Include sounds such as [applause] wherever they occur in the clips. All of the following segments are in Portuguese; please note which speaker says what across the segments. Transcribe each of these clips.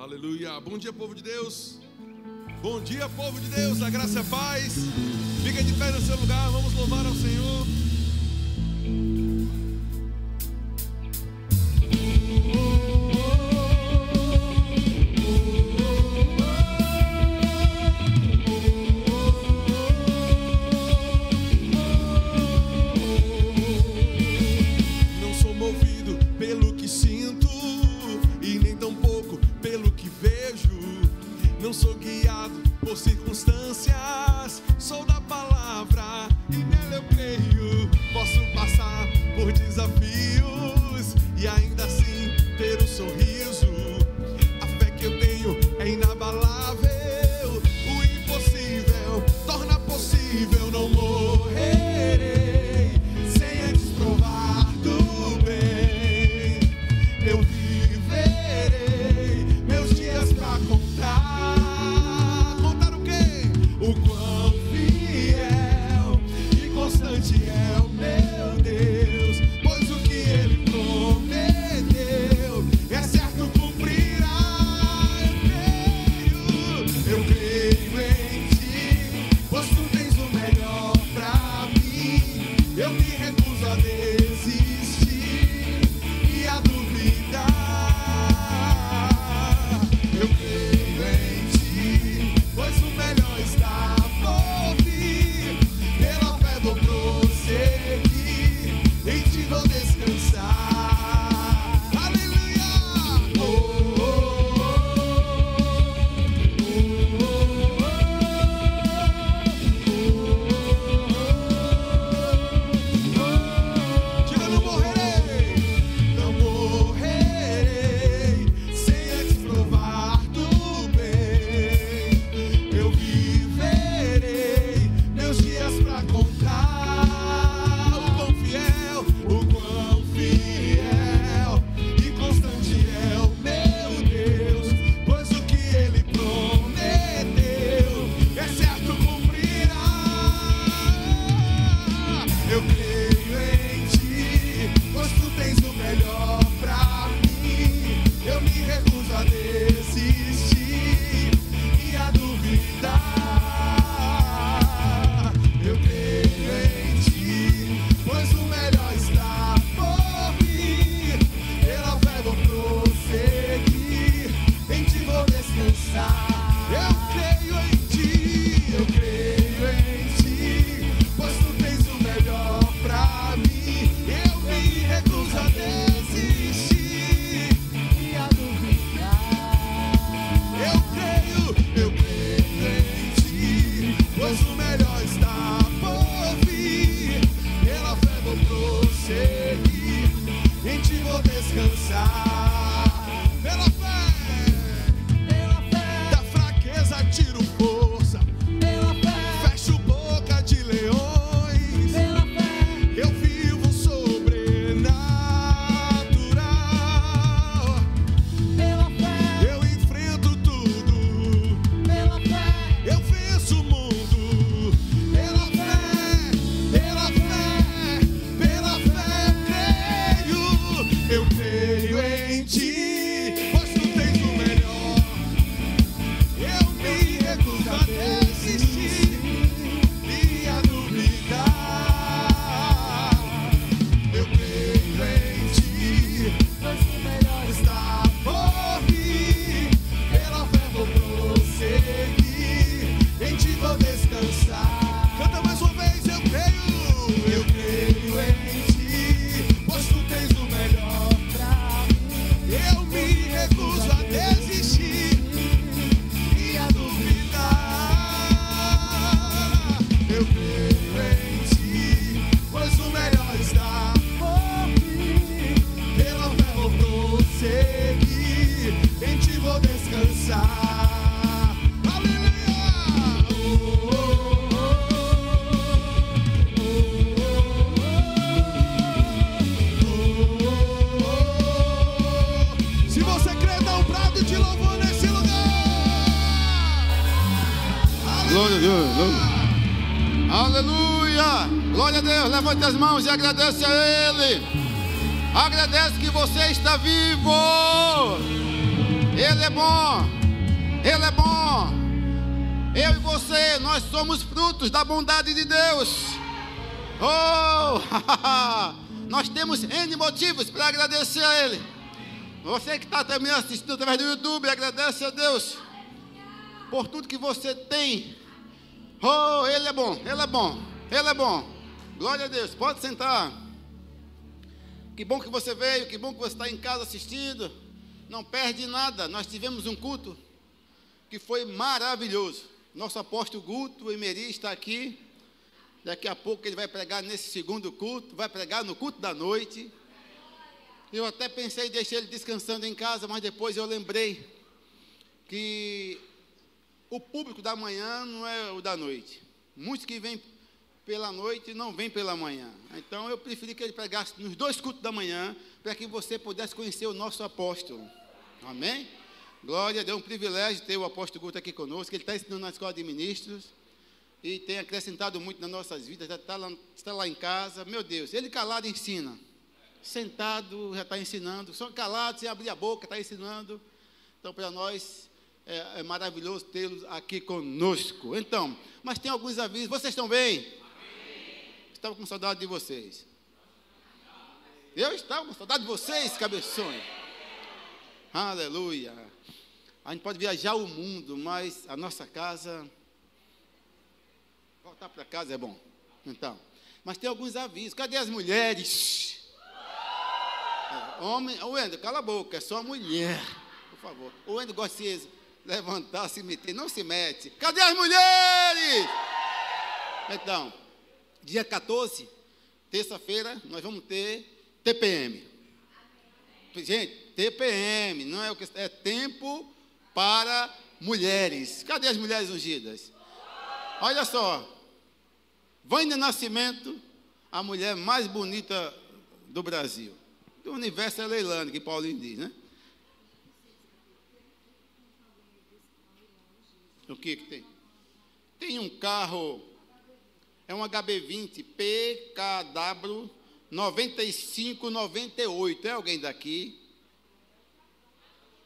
Speaker 1: Aleluia. Bom dia, povo de Deus. Bom dia, povo de Deus. A graça e paz. Fica de pé no seu lugar. Vamos louvar ao Senhor.
Speaker 2: mãos e agradece a Ele. Agradece que você está vivo. Ele é bom. Ele é bom. Eu e você, nós somos frutos da bondade de Deus. Oh! [laughs] nós temos N motivos para agradecer a Ele. Você que está também assistindo através do YouTube, agradece a Deus por tudo que você tem. Oh, Ele é bom, Ele é bom, Ele é bom. Glória a Deus. Pode sentar. Que bom que você veio, que bom que você está em casa assistindo. Não perde nada. Nós tivemos um culto que foi maravilhoso. Nosso apóstolo Guto Emeri está aqui. Daqui a pouco ele vai pregar nesse segundo culto, vai pregar no culto da noite. Eu até pensei em deixar ele descansando em casa, mas depois eu lembrei que o público da manhã não é o da noite. Muitos que vêm pela noite não vêm pela manhã. Então eu preferi que ele pregasse nos dois cultos da manhã, para que você pudesse conhecer o nosso apóstolo. Amém? Glória, deu um privilégio ter o apóstolo Guto aqui conosco. Ele está ensinando na escola de ministros e tem acrescentado muito nas nossas vidas. Já está lá, está lá em casa. Meu Deus, ele calado ensina sentado, já está ensinando, só calado, sem abrir a boca, está ensinando. Então, para nós, é, é maravilhoso tê-los aqui conosco. Então, mas tem alguns avisos. Vocês estão bem? Estava com saudade de vocês. Eu estava com saudade de vocês, cabeções. Aleluia. A gente pode viajar o mundo, mas a nossa casa. Voltar para casa é bom. Então. Mas tem alguns avisos. Cadê as mulheres? Homem, o Wendel, cala a boca, é só mulher, por favor. O Wendel gosta de levantar, se meter, não se mete. Cadê as mulheres? Então, dia 14, terça-feira, nós vamos ter TPM. Gente, TPM, não é o que é tempo para mulheres. Cadê as mulheres ungidas? Olha só. Vânia Nascimento, a mulher mais bonita do Brasil. O universo é Leilane, que Paulinho diz, né? O que que tem? Tem um carro, é um HB20 PKW 9598. É alguém daqui?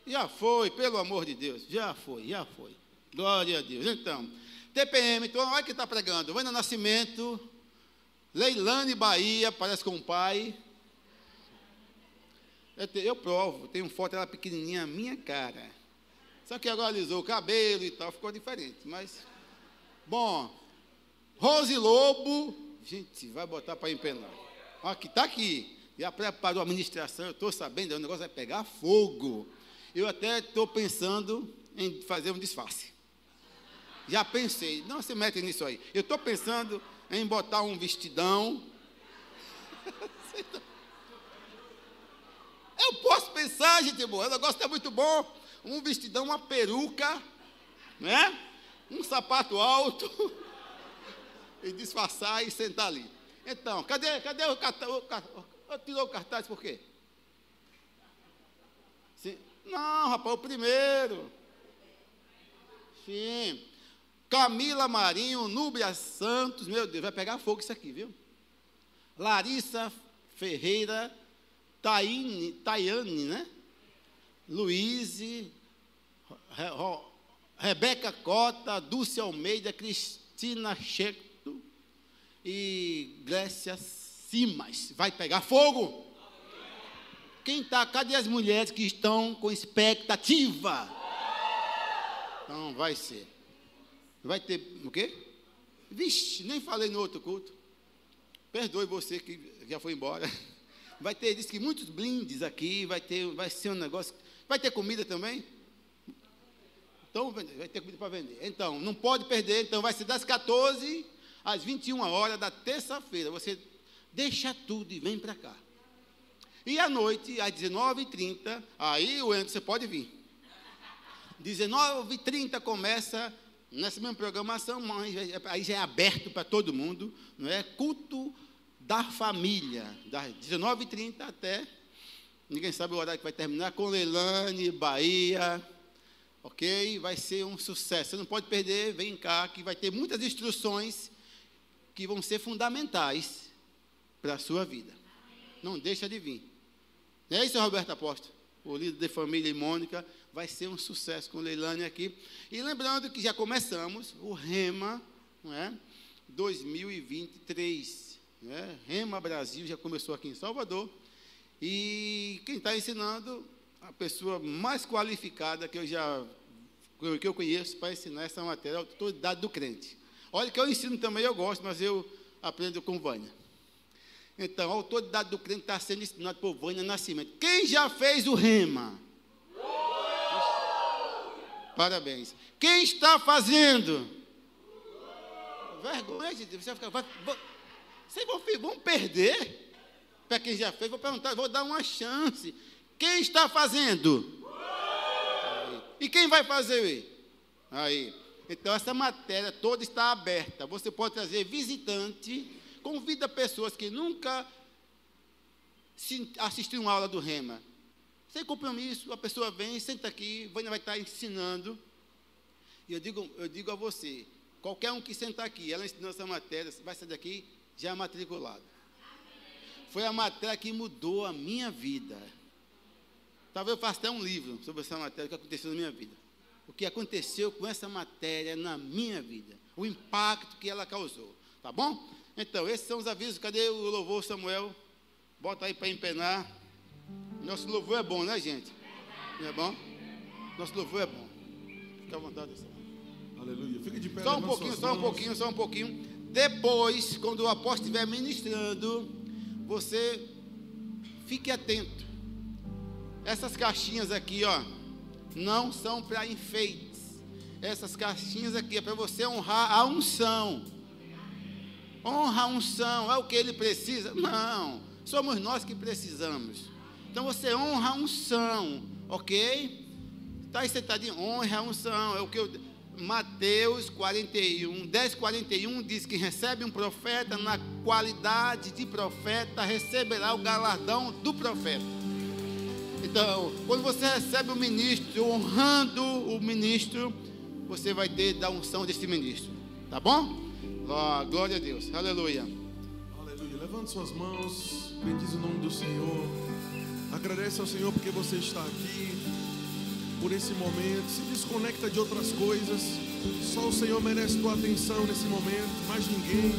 Speaker 2: Já foi, pelo amor de Deus. Já foi, já foi. Glória a Deus. Então, TPM, então olha que está pregando. Vânia Nascimento, Leilane Bahia, parece com o pai. Eu, provo, tenho foto ela pequenininha, minha cara. Só que agora alisou o cabelo e tal, ficou diferente. Mas, bom, Rose Lobo, gente, vai botar para empenar. Aqui, está aqui. Já preparou a administração, eu estou sabendo, o negócio vai pegar fogo. Eu até estou pensando em fazer um disfarce. Já pensei, não se mete nisso aí. Eu estou pensando em botar um vestidão. [laughs] Eu posso pensar, gente boa, o negócio está muito bom. Um vestidão, uma peruca, né? Um sapato alto. E disfarçar e sentar ali. Então, cadê, cadê o cartaz? Tirou o cartaz por quê? Sim. Não, rapaz, o primeiro. Sim. Camila Marinho, Núbia Santos, meu Deus, vai pegar fogo isso aqui, viu? Larissa Ferreira, Taine, Tayane, né? Luiz, Re, Rebeca Cota, Dulce Almeida, Cristina Cheto e Grécia Simas. Vai pegar fogo? Quem está? Cadê as mulheres que estão com expectativa? Então vai ser. Vai ter o quê? Vixe, nem falei no outro culto. Perdoe você que já foi embora. [laughs] Vai ter, diz que muitos blindes aqui, vai ter, vai ser um negócio. Vai ter comida também? Então, vai ter comida para vender. Então, não pode perder. Então, vai ser das 14 às 21 horas da terça-feira. Você deixa tudo e vem para cá. E à noite, às 19h30, aí o você pode vir. 19h30 começa nessa mesma programação, mas aí já é aberto para todo mundo, não é? Culto da família, das 19h30 até, ninguém sabe o horário que vai terminar, com Leilane, Bahia, ok? Vai ser um sucesso. Você não pode perder, vem cá, que vai ter muitas instruções que vão ser fundamentais para a sua vida. Não deixa de vir. Não é isso, Roberto Apóstolo? o líder de família e Mônica, vai ser um sucesso com Leilane aqui. E lembrando que já começamos o Rema, não é? 2023. Né? Rema Brasil já começou aqui em Salvador. E quem está ensinando, a pessoa mais qualificada que eu já que eu conheço para ensinar essa matéria, a autoridade do crente. Olha que eu ensino também, eu gosto, mas eu aprendo com Vânia. Então, a autoridade do crente está sendo ensinada por Vânia Nascimento. Quem já fez o rema? Parabéns. Quem está fazendo? Vergonha Deus. Você vai ficar, vai, vocês vão, vão perder? Para quem já fez, vou perguntar, vou dar uma chance. Quem está fazendo? E quem vai fazer? Aí. Então, essa matéria toda está aberta. Você pode trazer visitante, convida pessoas que nunca assistiram uma aula do Rema. Sem compromisso, a pessoa vem, senta aqui, vai estar ensinando. E eu digo, eu digo a você, qualquer um que sentar aqui, ela ensinou essa matéria, vai sair daqui já matriculado. Foi a matéria que mudou a minha vida. Talvez eu faça até um livro sobre essa matéria, que aconteceu na minha vida. O que aconteceu com essa matéria na minha vida. O impacto que ela causou. Tá bom? Então, esses são os avisos. Cadê o louvor, Samuel? Bota aí para empenar. Nosso louvor é bom, né, gente? Não é bom? Nosso louvor é bom. Fica à vontade, Samuel.
Speaker 1: Aleluia. Fica de pé.
Speaker 2: Só um pouquinho, só um pouquinho, só um pouquinho. Depois, quando o apóstolo estiver ministrando, você fique atento. Essas caixinhas aqui, ó, não são para enfeites. Essas caixinhas aqui é para você honrar a unção. Honra a unção, é o que ele precisa? Não, somos nós que precisamos. Então você honra a unção, ok? Está aí sentadinho, honra a unção, é o que eu. Mateus 41, 10, 41 diz que recebe um profeta na qualidade de profeta, receberá o galardão do profeta. Então, quando você recebe o ministro, honrando o ministro, você vai ter da unção desse ministro. Tá bom? Glória a Deus. Aleluia.
Speaker 1: Aleluia. Levante suas mãos. Bendiz o nome do Senhor. Agradece ao Senhor porque você está aqui. Por esse momento. Se desconecta de outras coisas. Só o Senhor merece tua atenção nesse momento. Mais ninguém.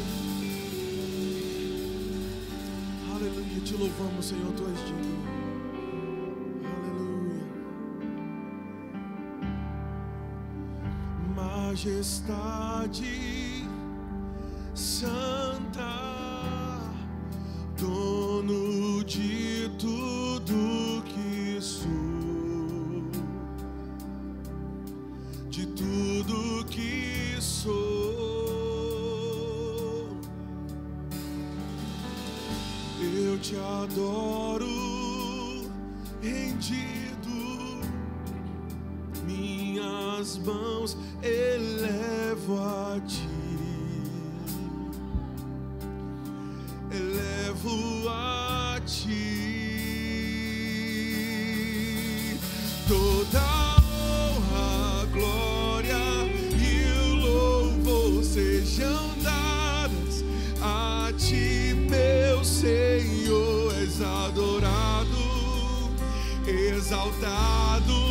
Speaker 1: Aleluia. Te louvamos, Senhor. Tu és digno. Majestade santa, dono de tudo que sou, de tudo que sou. Eu te adoro, rendido, minhas mãos elevo a ti, elevo a ti. Toda honra, glória e louvor sejam dadas a ti, meu Senhor, és adorado, exaltado,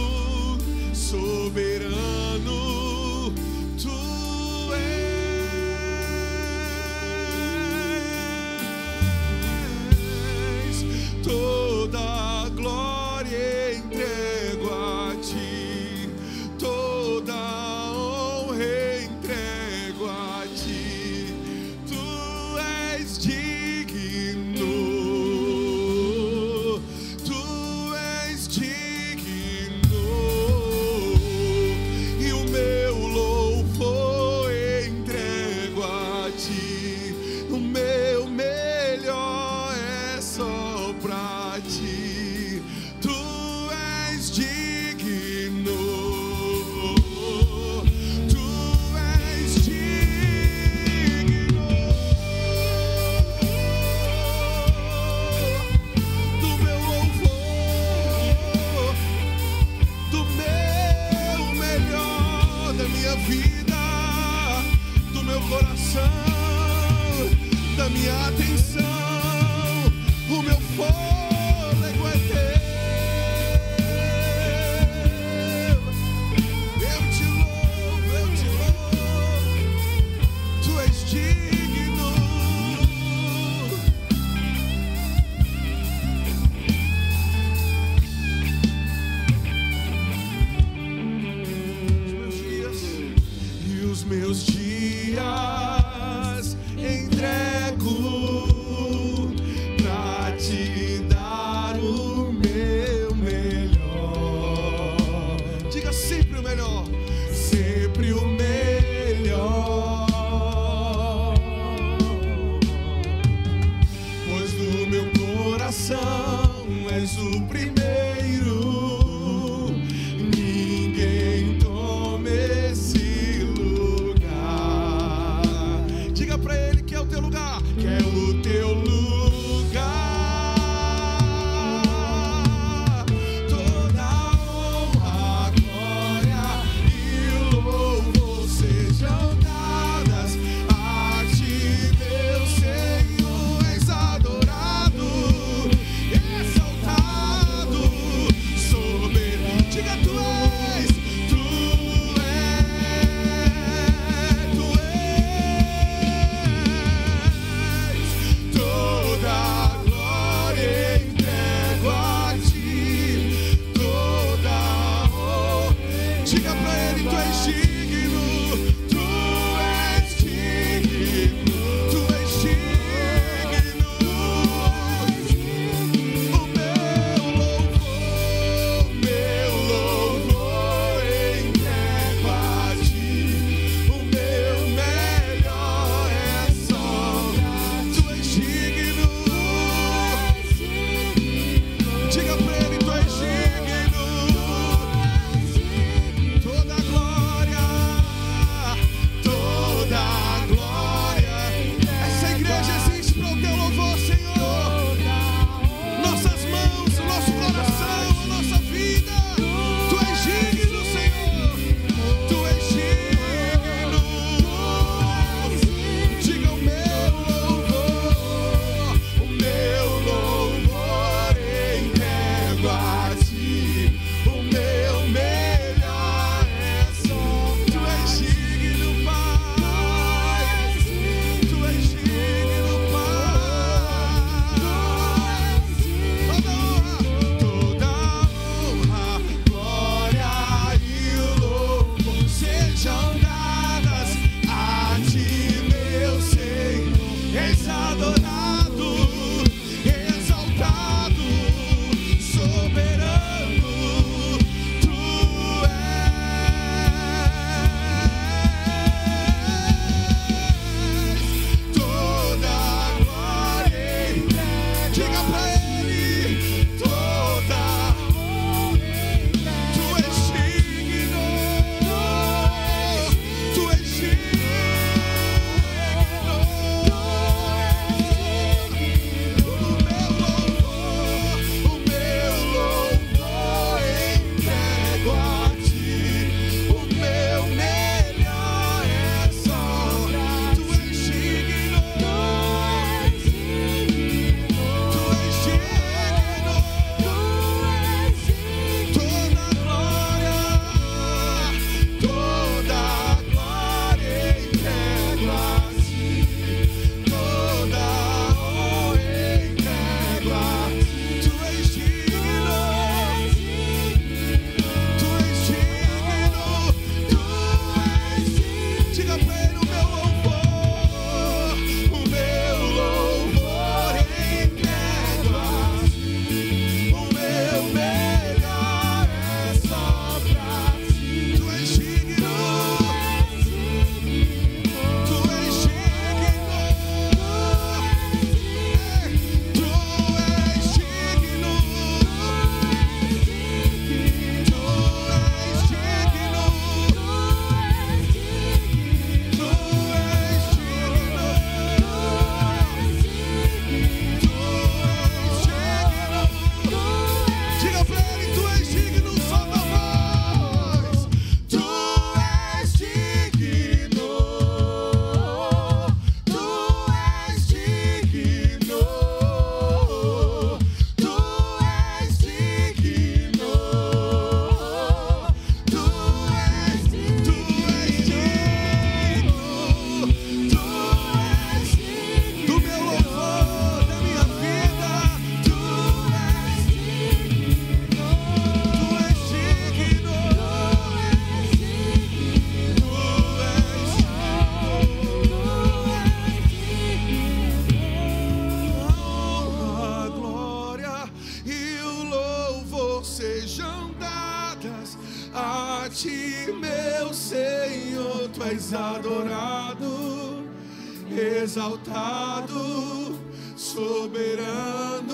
Speaker 1: exaltado, soberano,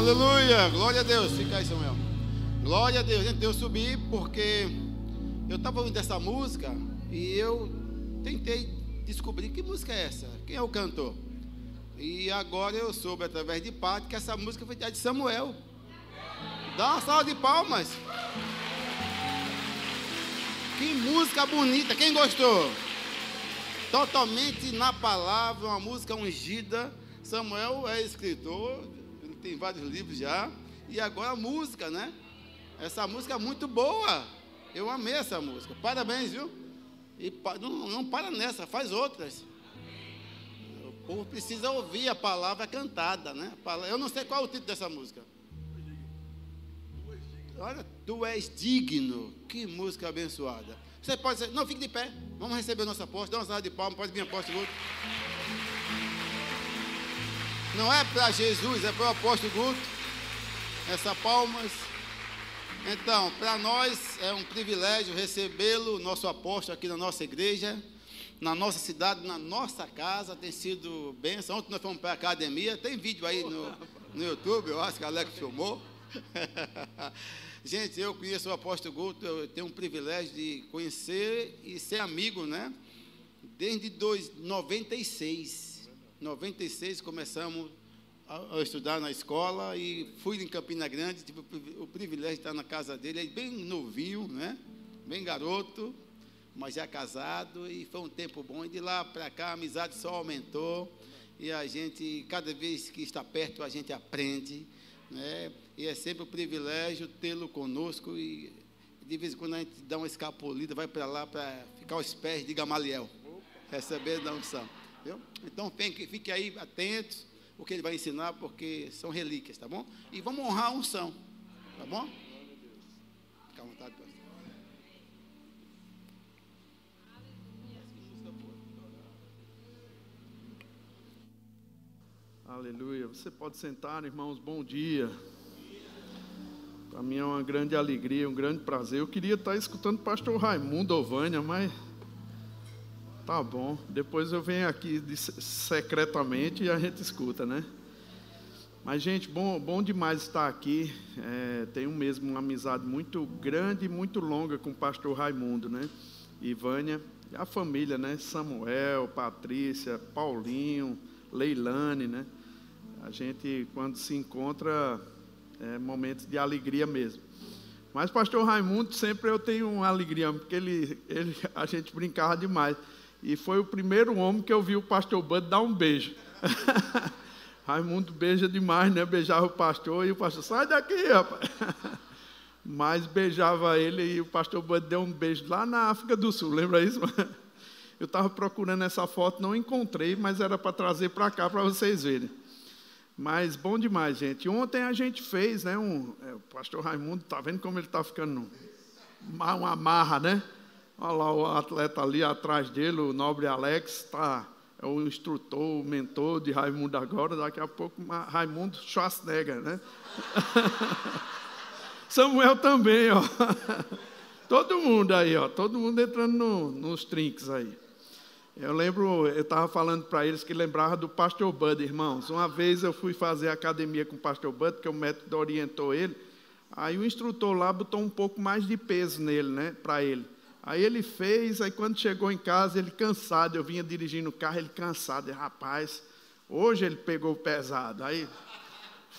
Speaker 1: Aleluia,
Speaker 2: glória a Deus. Fica aí, Samuel. Glória a Deus. Gente, eu subi porque eu estava ouvindo essa música e eu tentei descobrir que música é essa, quem é o cantor. E agora eu soube através de Pátio que essa música foi de Samuel. Dá uma salva de palmas. Que música bonita, quem gostou? Totalmente na palavra, uma música ungida. Samuel é escritor, tem vários livros já. E agora a música, né? Essa música é muito boa. Eu amei essa música. Parabéns, viu? E não, não para nessa, faz outras. O povo precisa ouvir a palavra cantada, né? A Eu não sei qual é o título dessa música. Olha, tu és digno. Que música abençoada. Você pode dizer, não, fique de pé. Vamos receber o nosso apóstolo. Dá uma salva de palmas, pode vir apóstolo Guto. Não é para Jesus, é para o apóstolo Guto. Essa palmas. Então, para nós é um privilégio recebê-lo, nosso apóstolo, aqui na nossa igreja, na nossa cidade, na nossa casa. Tem sido bênção. Ontem nós fomos para a academia. Tem vídeo aí no, no YouTube, eu acho que a Alex filmou. [laughs] Gente, eu conheço o apóstolo Guto, eu tenho um privilégio de conhecer e ser amigo, né? Desde dois, 96. 96 começamos a, a estudar na escola e fui em Campina Grande, tive o privi- o privilégio de estar na casa dele, ele bem novinho, né? Bem garoto, mas já casado, e foi um tempo bom. E de lá para cá a amizade só aumentou, e a gente, cada vez que está perto, a gente aprende, né? E é sempre um privilégio tê-lo conosco, e de vez em quando a gente dá uma escapulida, vai para lá para ficar aos pés de Gamaliel, receber da unção. Então fique, fique aí atentos o que ele vai ensinar, porque são relíquias, tá bom? E vamos honrar a unção, tá bom? Fica à vontade, pastor.
Speaker 3: Aleluia. Você pode sentar, irmãos. Bom dia. Para mim é uma grande alegria, um grande prazer. Eu queria estar escutando o pastor Raimundo Ovânia, mas tá bom. Depois eu venho aqui secretamente e a gente escuta, né? Mas, gente, bom, bom demais estar aqui. É, tenho mesmo uma amizade muito grande e muito longa com o pastor Raimundo, né? E Vânia, e a família, né? Samuel, Patrícia, Paulinho, Leilane, né? A gente, quando se encontra, é momentos de alegria mesmo. Mas pastor Raimundo, sempre eu tenho uma alegria, porque ele, ele, a gente brincava demais. E foi o primeiro homem que eu vi o pastor Bud dar um beijo. [laughs] Raimundo beija demais, né? Beijava o pastor e o pastor, sai daqui, rapaz. [laughs] Mas beijava ele e o pastor Bud deu um beijo lá na África do Sul, lembra isso? [laughs] Eu estava procurando essa foto, não encontrei, mas era para trazer para cá para vocês verem. Mas bom demais, gente. Ontem a gente fez, né? Um, é, o pastor Raimundo, tá vendo como ele está ficando uma, uma marra, né? Olha lá o atleta ali atrás dele, o nobre Alex, tá, é o instrutor, o mentor de Raimundo agora. Daqui a pouco, Raimundo Schwarzenegger, né? [laughs] Samuel também, ó. [laughs] Todo mundo aí, ó. Todo mundo entrando no- nos trinques aí. Eu lembro, eu estava falando para eles que lembrava do pastor Bud, irmãos. Uma vez eu fui fazer academia com o pastor Bud, porque o método orientou ele. Aí o instrutor lá botou um pouco mais de peso nele, né, para ele. Aí ele fez, aí quando chegou em casa, ele cansado, eu vinha dirigindo o carro, ele cansado, rapaz, hoje ele pegou pesado. Aí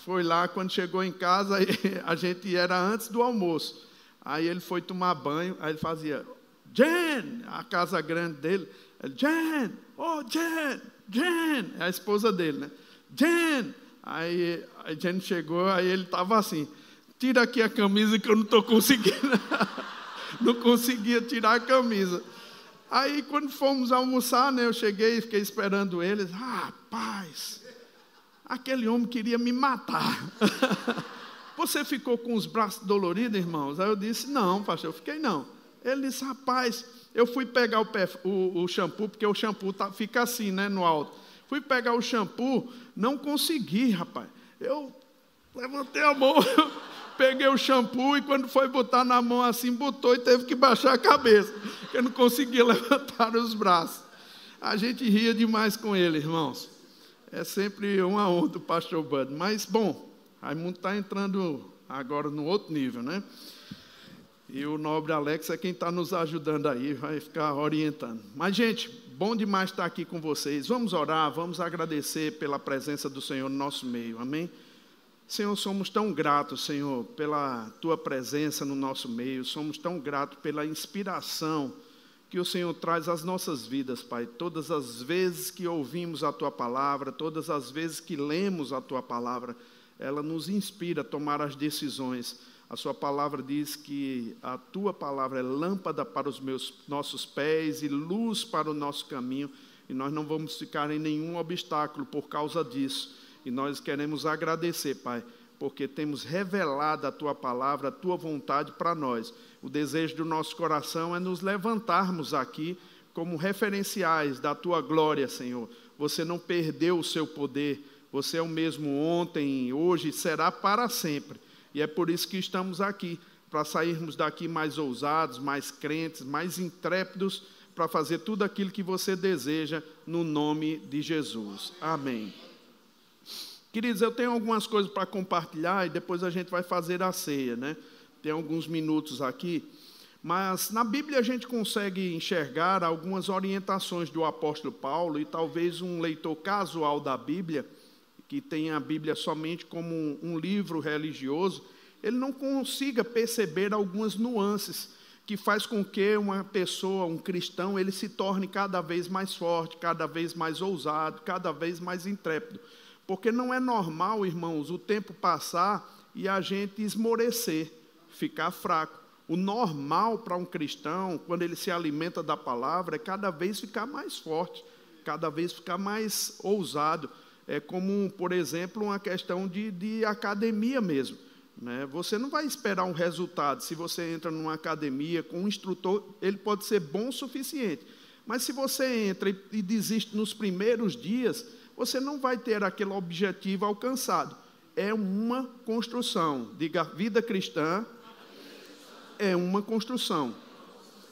Speaker 3: foi lá, quando chegou em casa, aí, [laughs] a gente era antes do almoço. Aí ele foi tomar banho, aí ele fazia, Jen, a casa grande dele, ele, Jen, oh Jen, Jen, é a esposa dele, né? Jen, aí a Jen chegou, aí ele estava assim, tira aqui a camisa que eu não estou conseguindo. [laughs] não conseguia tirar a camisa. Aí, quando fomos almoçar, né, eu cheguei e fiquei esperando eles. Ah, rapaz, aquele homem queria me matar. [laughs] Você ficou com os braços doloridos, irmãos? Aí eu disse: Não, pastor, eu fiquei não. Ele disse: Rapaz, eu fui pegar o, pé, o, o shampoo, porque o shampoo tá, fica assim, né, no alto. Fui pegar o shampoo, não consegui, rapaz. Eu levantei a mão. [laughs] peguei o shampoo e quando foi botar na mão assim, botou e teve que baixar a cabeça, porque não conseguia [laughs] levantar os braços. A gente ria demais com ele, irmãos. É sempre uma onda o pastor Bud. Mas, bom, Raimundo está entrando agora no outro nível, né? E o nobre Alex é quem está nos ajudando aí, vai ficar orientando. Mas, gente, bom demais estar aqui com vocês. Vamos orar, vamos agradecer pela presença do Senhor no nosso meio, amém? Senhor, somos tão gratos, Senhor, pela tua presença no nosso meio, somos tão gratos pela inspiração que o Senhor traz às nossas vidas, Pai. Todas as vezes que ouvimos a tua palavra, todas as vezes que lemos a tua palavra, ela nos inspira a tomar as decisões. A sua palavra diz que a tua palavra é lâmpada para os meus nossos pés e luz para o nosso caminho, e nós não vamos ficar em nenhum obstáculo por causa disso. E nós queremos agradecer, Pai, porque temos revelado a tua palavra, a tua vontade para nós. O desejo do nosso coração é nos levantarmos aqui como referenciais da tua glória, Senhor. Você não perdeu o seu poder, você é o mesmo ontem, hoje e será para sempre. E é por isso que estamos aqui, para sairmos daqui mais ousados, mais crentes, mais intrépidos, para fazer tudo aquilo que você deseja, no nome de Jesus. Amém. Queridos, eu tenho algumas coisas para compartilhar e depois a gente vai fazer a ceia, né? Tem alguns minutos aqui. Mas na Bíblia a gente consegue enxergar algumas orientações do apóstolo Paulo e talvez um leitor casual da Bíblia, que tenha a Bíblia somente como um livro religioso, ele não consiga perceber algumas nuances que faz com que uma pessoa, um cristão, ele se torne cada vez mais forte, cada vez mais ousado, cada vez mais intrépido. Porque não é normal, irmãos, o tempo passar e a gente esmorecer, ficar fraco. O normal para um cristão, quando ele se alimenta da palavra, é cada vez ficar mais forte, cada vez ficar mais ousado. É como, por exemplo, uma questão de, de academia mesmo. Né? Você não vai esperar um resultado. Se você entra numa academia com um instrutor, ele pode ser bom o suficiente. Mas se você entra e, e desiste nos primeiros dias, você não vai ter aquele objetivo alcançado. É uma construção. Diga, vida cristã é uma construção.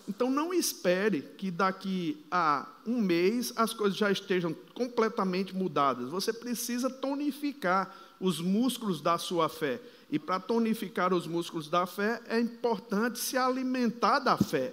Speaker 3: Então não espere que daqui a um mês as coisas já estejam completamente mudadas. Você precisa tonificar os músculos da sua fé. E para tonificar os músculos da fé, é importante se alimentar da fé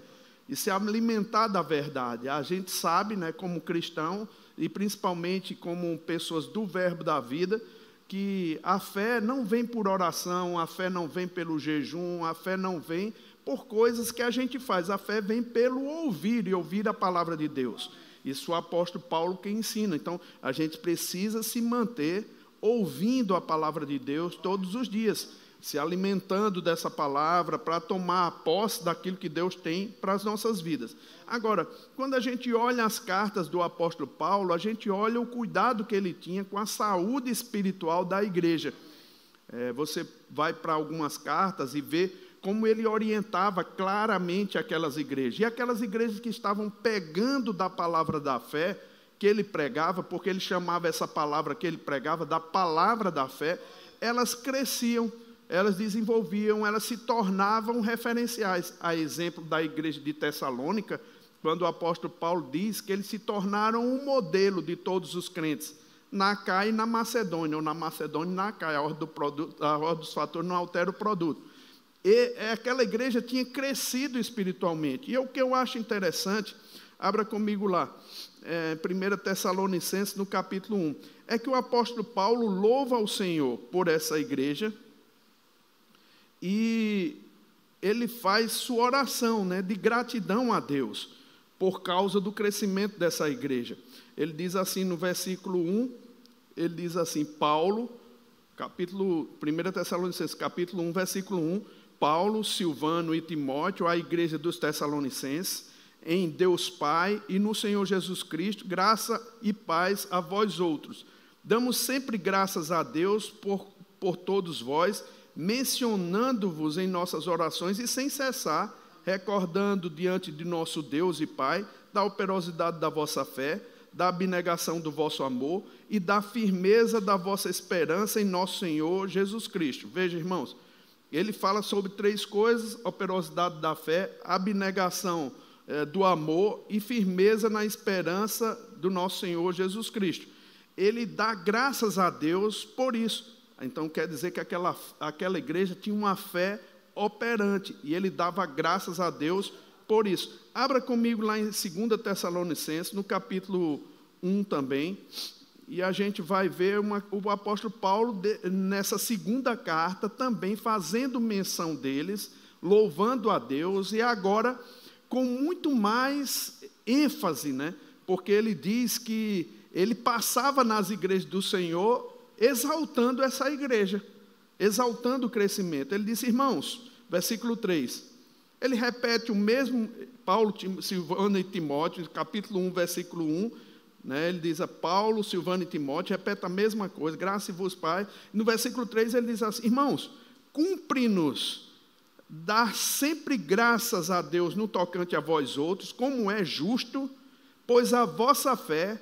Speaker 3: e se alimentar da verdade. A gente sabe, né, como cristão, e principalmente como pessoas do verbo da vida, que a fé não vem por oração, a fé não vem pelo jejum, a fé não vem por coisas que a gente faz, a fé vem pelo ouvir e ouvir a palavra de Deus. Isso o apóstolo Paulo que ensina. Então, a gente precisa se manter ouvindo a palavra de Deus todos os dias se alimentando dessa palavra para tomar posse daquilo que Deus tem para as nossas vidas. Agora, quando a gente olha as cartas do apóstolo Paulo, a gente olha o cuidado que ele tinha com a saúde espiritual da igreja. É, você vai para algumas cartas e vê como ele orientava claramente aquelas igrejas. E aquelas igrejas que estavam pegando da palavra da fé que ele pregava, porque ele chamava essa palavra que ele pregava da palavra da fé, elas cresciam elas desenvolviam, elas se tornavam referenciais. A exemplo da igreja de Tessalônica, quando o apóstolo Paulo diz que eles se tornaram um modelo de todos os crentes, na Caia e na Macedônia, ou na Macedônia e na Caia, a ordem, do produto, a ordem dos fatores não altera o produto. E é, aquela igreja tinha crescido espiritualmente. E o que eu acho interessante, abra comigo lá, é, 1 Tessalonicenses, no capítulo 1, é que o apóstolo Paulo louva ao Senhor por essa igreja e ele faz sua oração né, de gratidão a Deus por causa do crescimento dessa igreja. Ele diz assim no versículo 1, ele diz assim, Paulo, capítulo 1 Tessalonicenses, capítulo 1, versículo 1, Paulo, Silvano e Timóteo, a igreja dos Tessalonicenses, em Deus Pai e no Senhor Jesus Cristo, graça e paz a vós outros. Damos sempre graças a Deus por, por todos vós, mencionando-vos em nossas orações e sem cessar, recordando diante de nosso Deus e Pai da operosidade da vossa fé, da abnegação do vosso amor e da firmeza da vossa esperança em nosso Senhor Jesus Cristo. Veja, irmãos, ele fala sobre três coisas: operosidade da fé, abnegação eh, do amor e firmeza na esperança do nosso Senhor Jesus Cristo. Ele dá graças a Deus por isso. Então quer dizer que aquela, aquela igreja tinha uma fé operante e ele dava graças a Deus por isso. Abra comigo lá em 2 Tessalonicenses, no capítulo 1 também, e a gente vai ver uma, o apóstolo Paulo, de, nessa segunda carta, também fazendo menção deles, louvando a Deus, e agora com muito mais ênfase, né? porque ele diz que ele passava nas igrejas do Senhor exaltando essa igreja, exaltando o crescimento. Ele disse, irmãos, versículo 3, ele repete o mesmo, Paulo, Silvano e Timóteo, capítulo 1, versículo 1, né, ele diz a Paulo, Silvano e Timóteo, repete a mesma coisa, graças a vos, Pai. No versículo 3 ele diz assim: Irmãos, cumpre-nos dar sempre graças a Deus no tocante a vós outros, como é justo, pois a vossa fé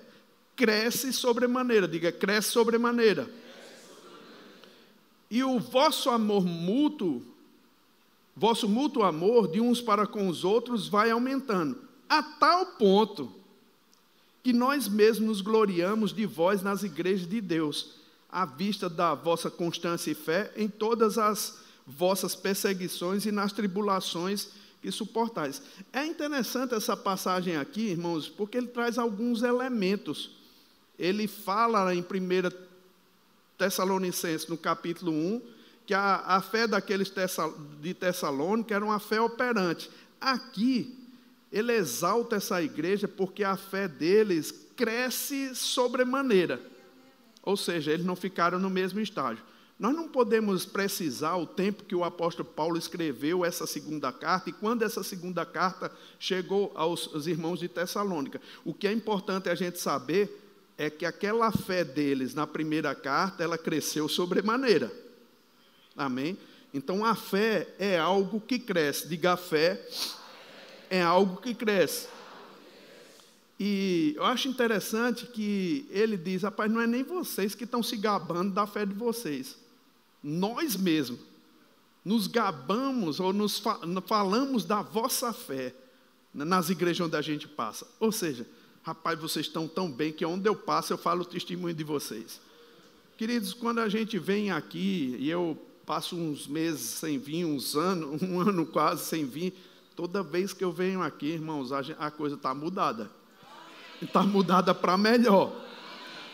Speaker 3: cresce sobremaneira. Diga, cresce sobremaneira. E o vosso amor mútuo, vosso mútuo amor de uns para com os outros vai aumentando, a tal ponto que nós mesmos nos gloriamos de vós nas igrejas de Deus, à vista da vossa constância e fé em todas as vossas perseguições e nas tribulações que suportais. É interessante essa passagem aqui, irmãos, porque ele traz alguns elementos. Ele fala em 1 Tessalonicenses, no capítulo 1, que a, a fé daqueles de Tessalônica era uma fé operante. Aqui, ele exalta essa igreja porque a fé deles cresce sobremaneira. Ou seja, eles não ficaram no mesmo estágio. Nós não podemos precisar o tempo que o apóstolo Paulo escreveu essa segunda carta e quando essa segunda carta chegou aos, aos irmãos de Tessalônica. O que é importante a gente saber é que aquela fé deles na primeira carta, ela cresceu sobremaneira. Amém? Então a fé é algo que cresce. Diga a fé é algo que cresce. E eu acho interessante que ele diz: rapaz, não é nem vocês que estão se gabando da fé de vocês, nós mesmos nos gabamos ou nos falamos da vossa fé nas igrejas onde a gente passa. Ou seja, rapaz, vocês estão tão bem que onde eu passo eu falo o testemunho de vocês. Queridos, quando a gente vem aqui, e eu passo uns meses sem vir, uns anos, [laughs] um ano quase sem vir, Toda vez que eu venho aqui, irmãos, a, coisa está mudada. Está mudada para melhor.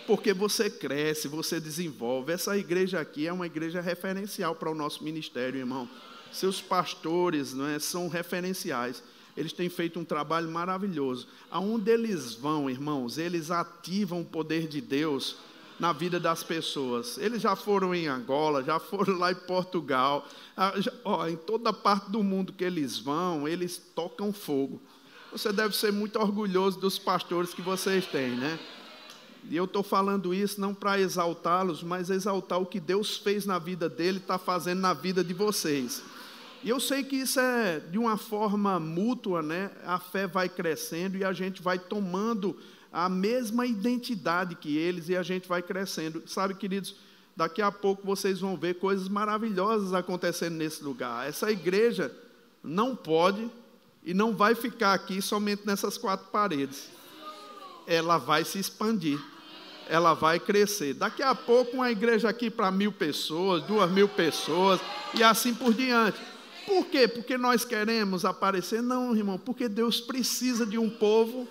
Speaker 3: Porque você cresce, você desenvolve. Essa igreja aqui é uma igreja referencial para o nosso ministério, irmão. Seus pastores não é, são referenciais. Eles têm feito um trabalho maravilhoso. Aonde eles vão, irmãos, eles ativam o poder de Deus na vida das pessoas. Eles já foram em Angola, já foram lá em Portugal, ah, já, ó, em toda parte do mundo que eles vão, eles tocam fogo. Você deve ser muito orgulhoso dos pastores que vocês têm, né? E eu estou falando isso não para exaltá-los, mas exaltar o que Deus fez na vida dele, está fazendo na vida de vocês. E eu sei que isso é de uma forma mútua, né? A fé vai crescendo e a gente vai tomando a mesma identidade que eles e a gente vai crescendo. Sabe, queridos, daqui a pouco vocês vão ver coisas maravilhosas acontecendo nesse lugar. Essa igreja não pode e não vai ficar aqui somente nessas quatro paredes. Ela vai se expandir. Ela vai crescer. Daqui a pouco, uma igreja aqui para mil pessoas, duas mil pessoas, e assim por diante. Por quê? Porque nós queremos aparecer? Não, irmão, porque Deus precisa de um povo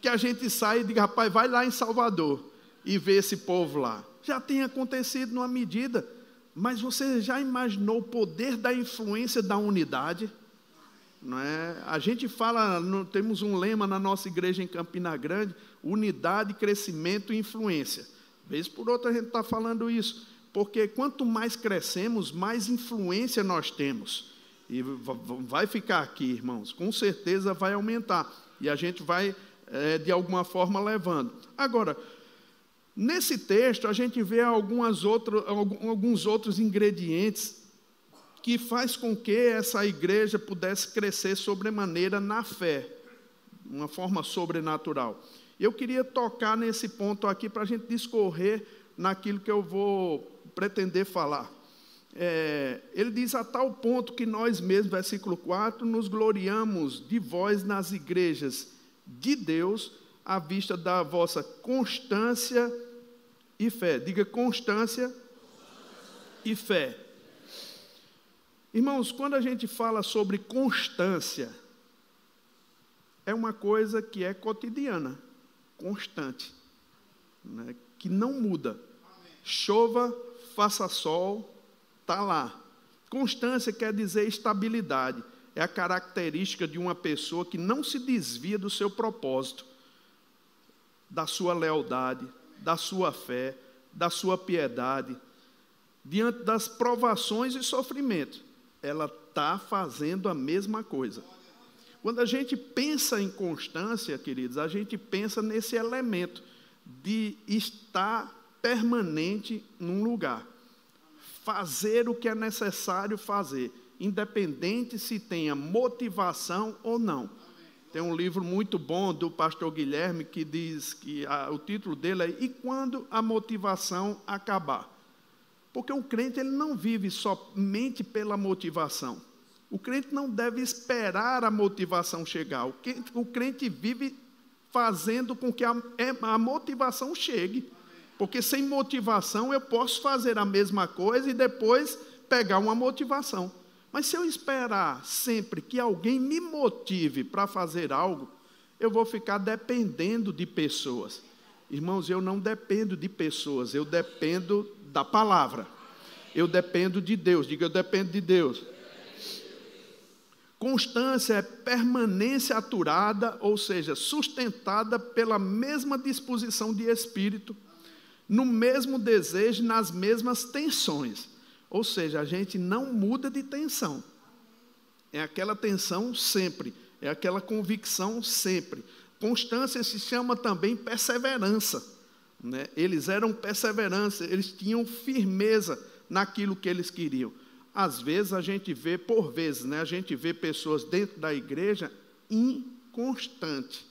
Speaker 3: que a gente saia e diga, rapaz, vai lá em Salvador e vê esse povo lá. Já tem acontecido numa medida, mas você já imaginou o poder da influência da unidade? Não é? A gente fala, temos um lema na nossa igreja em Campina Grande: unidade, crescimento e influência. Vez por outra a gente está falando isso, porque quanto mais crescemos, mais influência nós temos. E vai ficar aqui, irmãos, com certeza vai aumentar. E a gente vai, é, de alguma forma, levando. Agora, nesse texto, a gente vê algumas outro, alguns outros ingredientes que faz com que essa igreja pudesse crescer sobremaneira na fé, uma forma sobrenatural. Eu queria tocar nesse ponto aqui para a gente discorrer naquilo que eu vou pretender falar. É, ele diz a tal ponto que nós mesmos, versículo 4, nos gloriamos de vós nas igrejas de Deus, à vista da vossa constância e fé. Diga constância e fé. Irmãos, quando a gente fala sobre constância, é uma coisa que é cotidiana, constante, né? que não muda. Chova, faça sol, está lá. Constância quer dizer estabilidade, é a característica de uma pessoa que não se desvia do seu propósito, da sua lealdade, da sua fé, da sua piedade, diante das provações e sofrimentos ela está fazendo a mesma coisa. Quando a gente pensa em constância, queridos, a gente pensa nesse elemento de estar permanente num lugar, fazer o que é necessário fazer, independente se tenha motivação ou não. Tem um livro muito bom do pastor Guilherme que diz que a, o título dele é E quando a motivação acabar? Porque o crente ele não vive somente pela motivação. O crente não deve esperar a motivação chegar. O crente, o crente vive fazendo com que a, é, a motivação chegue. Porque sem motivação eu posso fazer a mesma coisa e depois pegar uma motivação. Mas se eu esperar sempre que alguém me motive para fazer algo, eu vou ficar dependendo de pessoas. Irmãos, eu não dependo de pessoas, eu dependo da palavra. Eu dependo de Deus. Diga, eu dependo de Deus. Constância é permanência aturada, ou seja, sustentada pela mesma disposição de espírito, no mesmo desejo, nas mesmas tensões. Ou seja, a gente não muda de tensão. É aquela tensão sempre, é aquela convicção sempre. Constância se chama também perseverança. Né? Eles eram perseverança, eles tinham firmeza naquilo que eles queriam. Às vezes a gente vê, por vezes, né, a gente vê pessoas dentro da igreja inconstante.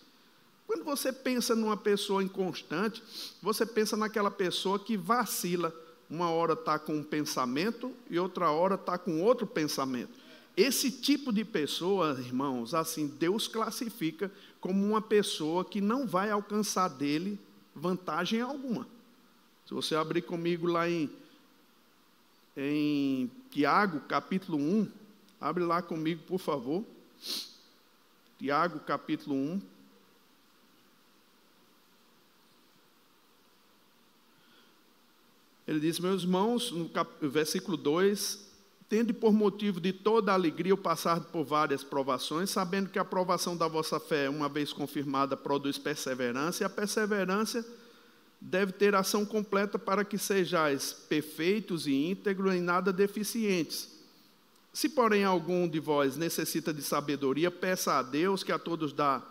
Speaker 3: Quando você pensa numa pessoa inconstante, você pensa naquela pessoa que vacila. Uma hora está com um pensamento e outra hora está com outro pensamento. Esse tipo de pessoa, irmãos, assim, Deus classifica como uma pessoa que não vai alcançar dele vantagem alguma. Se você abrir comigo lá em, em Tiago, capítulo 1, abre lá comigo, por favor. Tiago, capítulo 1. Ele diz: Meus irmãos, no cap... versículo 2: Tende por motivo de toda alegria o passar por várias provações, sabendo que a provação da vossa fé, uma vez confirmada, produz perseverança, e a perseverança deve ter ação completa para que sejais perfeitos e íntegros em nada deficientes. Se, porém, algum de vós necessita de sabedoria, peça a Deus que a todos dá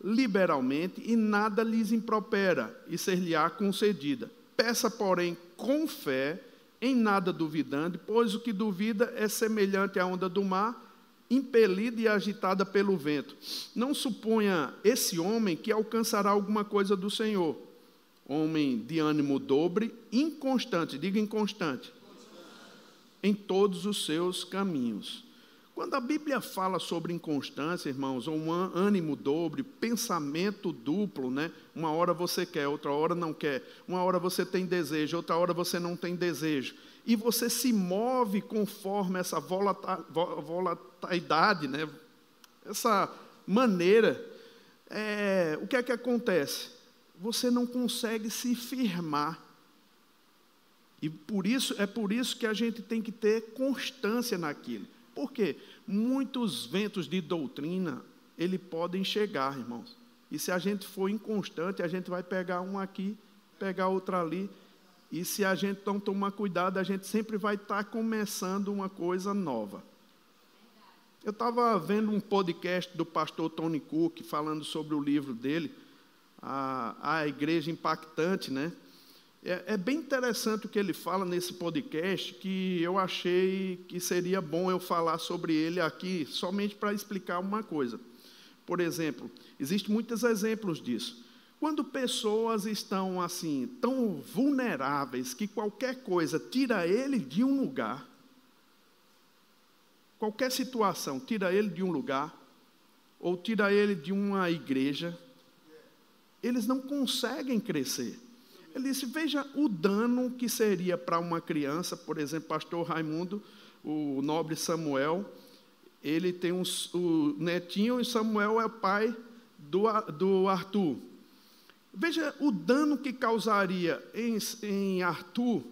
Speaker 3: liberalmente e nada lhes impropera e ser-lhe-á concedida. Peça, porém, com fé em nada duvidando, pois o que duvida é semelhante à onda do mar, impelida e agitada pelo vento. Não suponha esse homem que alcançará alguma coisa do Senhor. Homem de ânimo dobre, inconstante, diga inconstante, em todos os seus caminhos. Quando a Bíblia fala sobre inconstância, irmãos, ou um ânimo dobre, pensamento duplo, né? Uma hora você quer, outra hora não quer. Uma hora você tem desejo, outra hora você não tem desejo. e você se move conforme essa volatilidade, né? essa maneira, é, o que é que acontece? Você não consegue se firmar. E por isso é por isso que a gente tem que ter constância naquilo. Por quê? Muitos ventos de doutrina, ele podem chegar, irmãos. E se a gente for inconstante, a gente vai pegar um aqui, pegar outro ali, e se a gente não tomar cuidado, a gente sempre vai estar tá começando uma coisa nova. Eu estava vendo um podcast do pastor Tony Cook falando sobre o livro dele, a, a Igreja Impactante, né? É, é, bem interessante o que ele fala nesse podcast, que eu achei que seria bom eu falar sobre ele aqui, somente para explicar uma coisa. Por exemplo, existem muitos exemplos disso. Quando pessoas estão assim, tão vulneráveis que qualquer coisa tira ele de um lugar, qualquer situação tira ele de um lugar, ou tira ele de uma igreja, eles não conseguem crescer. Ele disse: veja o dano que seria para uma criança, por exemplo, pastor Raimundo, o nobre Samuel, ele tem um, o netinho e Samuel é pai do, do Arthur. Veja o dano que causaria em, em Arthur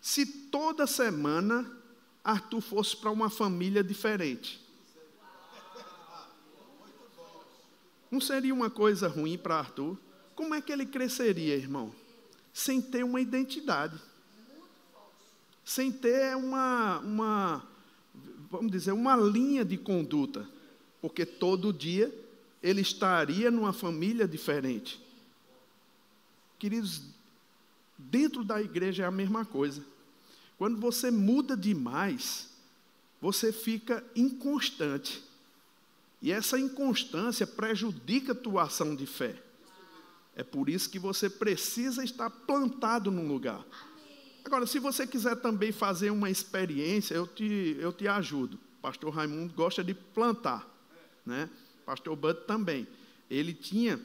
Speaker 3: se toda semana Arthur fosse para uma família diferente. Não seria uma coisa ruim para Arthur? Como é que ele cresceria, irmão? Sem ter uma identidade. Sem ter uma, uma vamos dizer, uma linha de conduta. Porque todo dia ele estaria numa família diferente. Queridos, dentro da igreja é a mesma coisa. Quando você muda demais, você fica inconstante. E essa inconstância prejudica a tua ação de fé. É por isso que você precisa estar plantado num lugar. Agora, se você quiser também fazer uma experiência, eu te, eu te ajudo. Pastor Raimundo gosta de plantar, né? Pastor Bud também ele tinha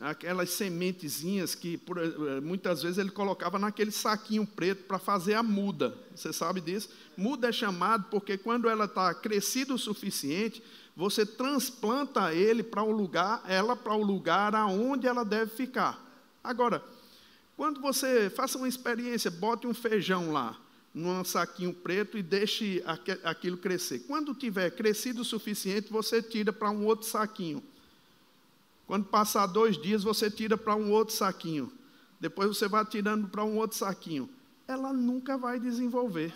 Speaker 3: aquelas sementezinhas que por, eh, muitas vezes ele colocava naquele saquinho preto para fazer a muda. Você sabe disso? Muda é chamado porque quando ela está crescida o suficiente, você transplanta ele para um lugar, ela para o um lugar aonde ela deve ficar. Agora, quando você faça uma experiência, bote um feijão lá num saquinho preto e deixe aquilo crescer. Quando tiver crescido o suficiente, você tira para um outro saquinho quando passar dois dias, você tira para um outro saquinho. Depois você vai tirando para um outro saquinho. Ela nunca vai desenvolver.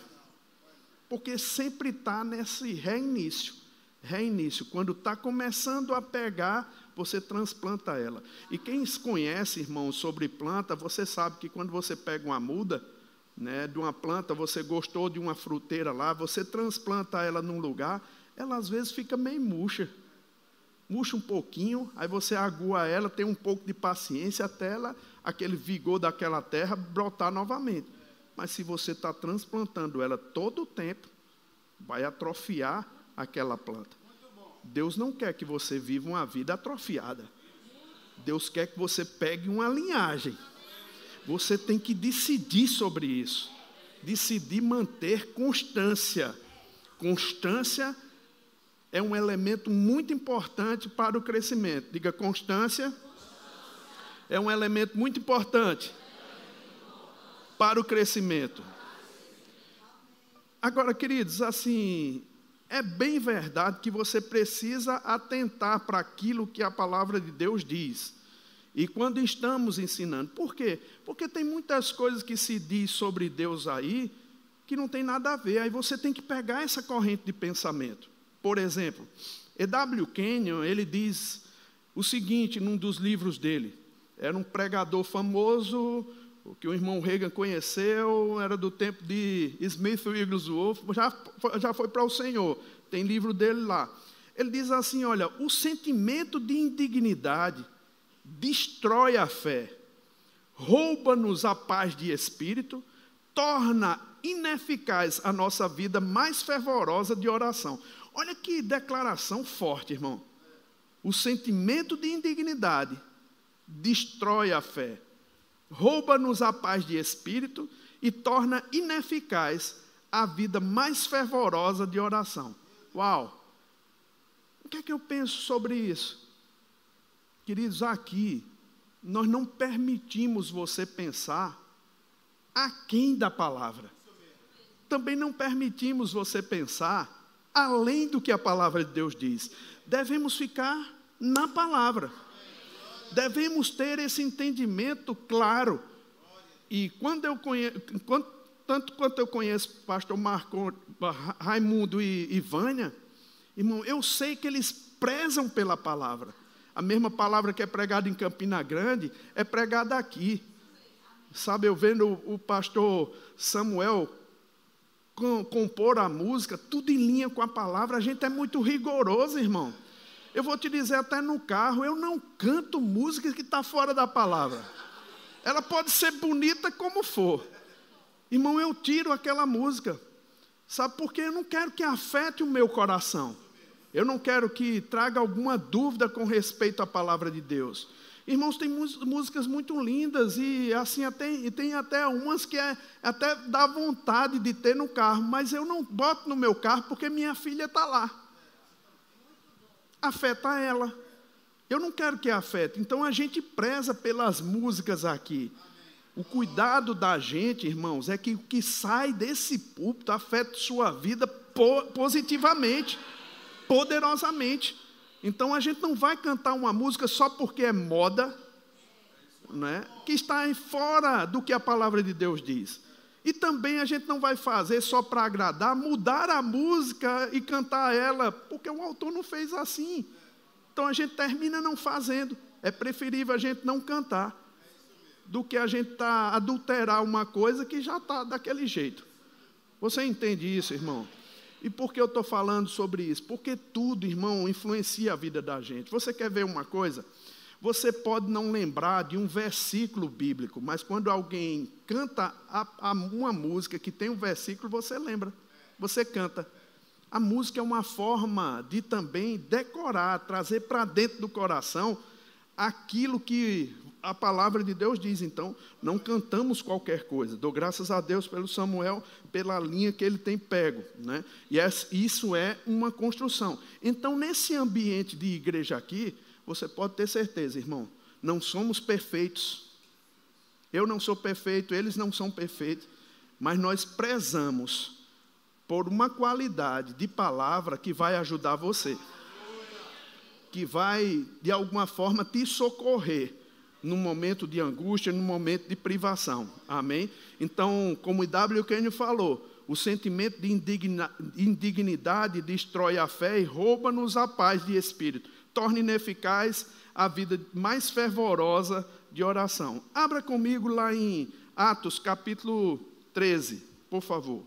Speaker 3: Porque sempre está nesse reinício. Reinício. Quando está começando a pegar, você transplanta ela. E quem conhece, irmão, sobre planta, você sabe que quando você pega uma muda, né, de uma planta, você gostou de uma fruteira lá, você transplanta ela num lugar, ela às vezes fica meio murcha murcha um pouquinho, aí você agua ela, tem um pouco de paciência até ela, aquele vigor daquela terra brotar novamente. Mas se você está transplantando ela todo o tempo, vai atrofiar aquela planta. Deus não quer que você viva uma vida atrofiada. Deus quer que você pegue uma linhagem. Você tem que decidir sobre isso. Decidir manter constância. Constância é um elemento muito importante para o crescimento. Diga constância. É um elemento muito importante para o crescimento. Agora, queridos, assim, é bem verdade que você precisa atentar para aquilo que a palavra de Deus diz. E quando estamos ensinando, por quê? Porque tem muitas coisas que se diz sobre Deus aí que não tem nada a ver. Aí você tem que pegar essa corrente de pensamento. Por exemplo, E.W. Kenyon, ele diz o seguinte num dos livros dele. Era um pregador famoso, o que o irmão Reagan conheceu, era do tempo de Smith Wigglesworth, já, já foi para o Senhor. Tem livro dele lá. Ele diz assim: olha, o sentimento de indignidade destrói a fé, rouba-nos a paz de espírito, torna ineficaz a nossa vida mais fervorosa de oração. Olha que declaração forte, irmão. O sentimento de indignidade destrói a fé, rouba-nos a paz de espírito e torna ineficaz a vida mais fervorosa de oração. Uau! O que é que eu penso sobre isso? Queridos, aqui, nós não permitimos você pensar aquém da palavra. Também não permitimos você pensar além do que a palavra de Deus diz. Devemos ficar na palavra. Devemos ter esse entendimento claro. E quando eu conheço, tanto quanto eu conheço pastor Marco, Raimundo e, Vânia, irmão, eu sei que eles prezam pela palavra. A mesma palavra que é pregada em Campina Grande é pregada aqui. Sabe, eu vendo o, pastor Samuel compor a música, tudo em linha com a palavra, a gente é muito rigoroso, irmão. Eu vou te dizer até no carro, eu não canto música que está fora da palavra. Ela pode ser bonita como for. Irmão, eu tiro aquela música. Sabe por quê? Eu não quero que afete o meu coração. Eu não quero que traga alguma dúvida com respeito à palavra de Deus. Irmãos, tem músicas muito lindas e assim até, tem até umas que é, até dá vontade de ter no carro, mas eu não boto no meu carro porque minha filha está lá. Afeta ela. Eu não quero que afete. Então a gente preza pelas músicas aqui. O cuidado da gente, irmãos, é que o que sai desse púlpito afeta sua vida positivamente, poderosamente. Então a gente não vai cantar uma música só porque é moda, né, que está fora do que a palavra de Deus diz. E também a gente não vai fazer só para agradar, mudar a música e cantar ela, porque o autor não fez assim. Então a gente termina não fazendo. É preferível a gente não cantar do que a gente tá adulterar uma coisa que já está daquele jeito. Você entende isso, irmão? E por que eu estou falando sobre isso? Porque tudo, irmão, influencia a vida da gente. Você quer ver uma coisa? Você pode não lembrar de um versículo bíblico, mas quando alguém canta a, a uma música que tem um versículo, você lembra, você canta. A música é uma forma de também decorar, trazer para dentro do coração aquilo que a palavra de Deus diz, então, não cantamos qualquer coisa. Dou graças a Deus pelo Samuel, pela linha que ele tem pego. Né? E isso é uma construção. Então, nesse ambiente de igreja aqui, você pode ter certeza, irmão, não somos perfeitos. Eu não sou perfeito, eles não são perfeitos, mas nós prezamos por uma qualidade de palavra que vai ajudar você, que vai, de alguma forma, te socorrer no momento de angústia, no momento de privação. Amém? Então, como W. Kenyon falou, o sentimento de indignidade destrói a fé e rouba-nos a paz de espírito. Torna ineficaz a vida mais fervorosa de oração. Abra comigo lá em Atos capítulo 13, por favor.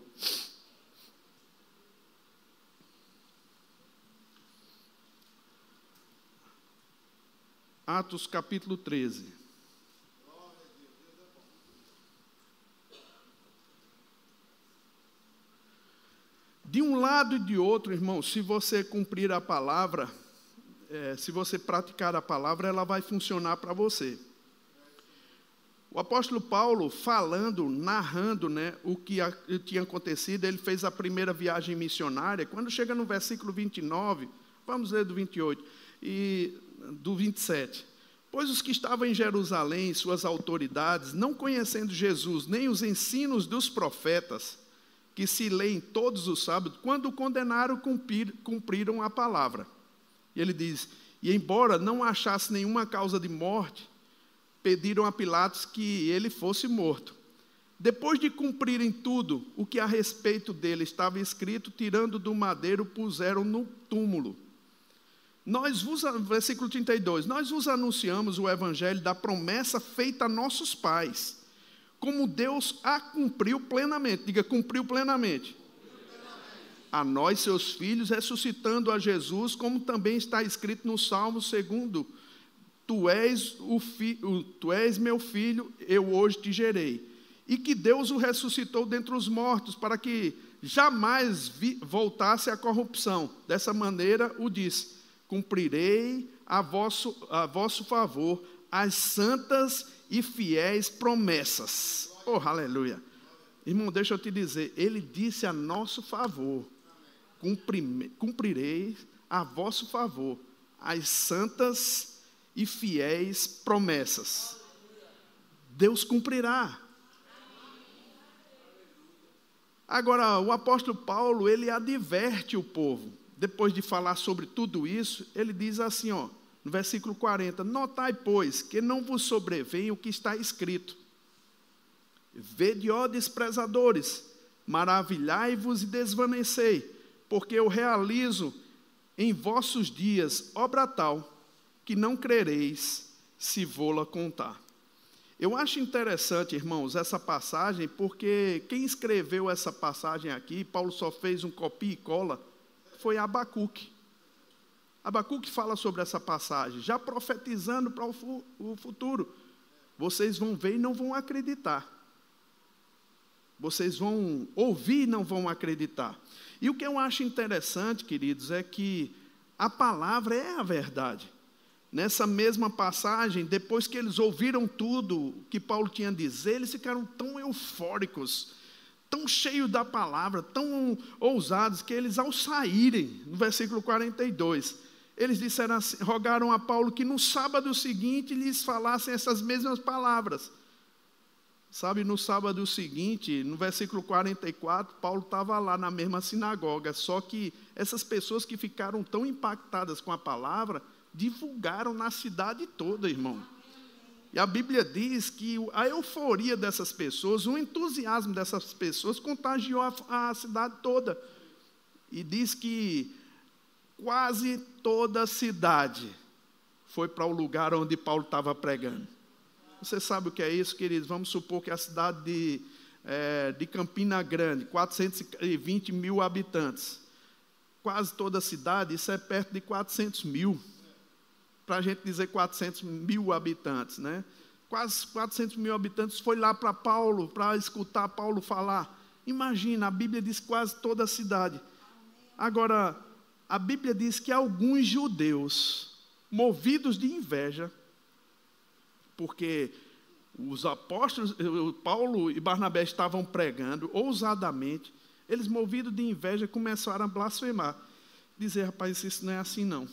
Speaker 3: Atos capítulo 13. De um lado e de outro, irmão, se você cumprir a palavra, é, se você praticar a palavra, ela vai funcionar para você. O apóstolo Paulo, falando, narrando né, o que a, tinha acontecido, ele fez a primeira viagem missionária. Quando chega no versículo 29, vamos ler do 28. E do 27. Pois os que estavam em Jerusalém, suas autoridades, não conhecendo Jesus, nem os ensinos dos profetas, que se leem todos os sábados, quando o condenaram, cumprir, cumpriram a palavra. E ele diz: E embora não achasse nenhuma causa de morte, pediram a Pilatos que ele fosse morto. Depois de cumprirem tudo o que a respeito dele estava escrito, tirando do madeiro, puseram no túmulo. Nós vos, versículo 32, nós vos anunciamos o evangelho da promessa feita a nossos pais, como Deus a cumpriu plenamente. Diga, cumpriu plenamente. A nós, seus filhos, ressuscitando a Jesus, como também está escrito no Salmo segundo, tu és, fi, tu és meu filho, eu hoje te gerei. E que Deus o ressuscitou dentre os mortos, para que jamais vi, voltasse à corrupção. Dessa maneira o disse cumprirei a vosso, a vosso favor as santas e fiéis promessas. Oh, aleluia. Irmão, deixa eu te dizer, ele disse a nosso favor: cumprirei a vosso favor as santas e fiéis promessas. Deus cumprirá. Agora, o apóstolo Paulo, ele adverte o povo. Depois de falar sobre tudo isso, ele diz assim, ó, no versículo 40: Notai, pois, que não vos sobrevém o que está escrito. Vede, ó desprezadores, maravilhai-vos e desvanecei, porque eu realizo em vossos dias obra tal que não crereis se vou-la contar. Eu acho interessante, irmãos, essa passagem, porque quem escreveu essa passagem aqui, Paulo só fez um copia e cola, foi Abacuque. Abacuque fala sobre essa passagem, já profetizando para o futuro. Vocês vão ver e não vão acreditar. Vocês vão ouvir e não vão acreditar. E o que eu acho interessante, queridos, é que a palavra é a verdade. Nessa mesma passagem, depois que eles ouviram tudo que Paulo tinha a dizer, eles ficaram tão eufóricos, tão cheios da palavra, tão ousados, que eles, ao saírem, no versículo 42, eles disseram assim, rogaram a Paulo que no sábado seguinte lhes falassem essas mesmas palavras. Sabe, no sábado seguinte, no versículo 44, Paulo estava lá na mesma sinagoga, só que essas pessoas que ficaram tão impactadas com a palavra, divulgaram na cidade toda, irmão. E a Bíblia diz que a euforia dessas pessoas, o entusiasmo dessas pessoas contagiou a, a cidade toda. E diz que quase toda a cidade foi para o lugar onde Paulo estava pregando. Você sabe o que é isso, queridos? Vamos supor que a cidade de, é, de Campina Grande, 420 mil habitantes. Quase toda a cidade, isso é perto de 400 mil. Para a gente dizer 400 mil habitantes, né? Quase 400 mil habitantes foi lá para Paulo, para escutar Paulo falar. Imagina, a Bíblia diz quase toda a cidade. Agora, a Bíblia diz que alguns judeus, movidos de inveja, porque os apóstolos, Paulo e Barnabé estavam pregando ousadamente, eles, movidos de inveja, começaram a blasfemar. Dizer, rapaz, isso não é assim não.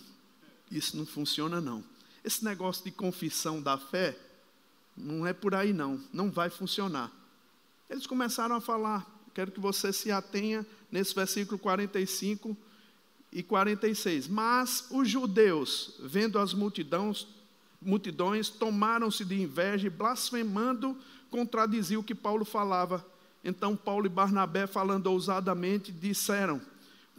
Speaker 3: Isso não funciona não. Esse negócio de confissão da fé, não é por aí não. Não vai funcionar. Eles começaram a falar. Quero que você se atenha nesse versículo 45 e 46. Mas os judeus, vendo as multidões, multidões tomaram-se de inveja e, blasfemando, contradiziu o que Paulo falava. Então Paulo e Barnabé, falando ousadamente, disseram: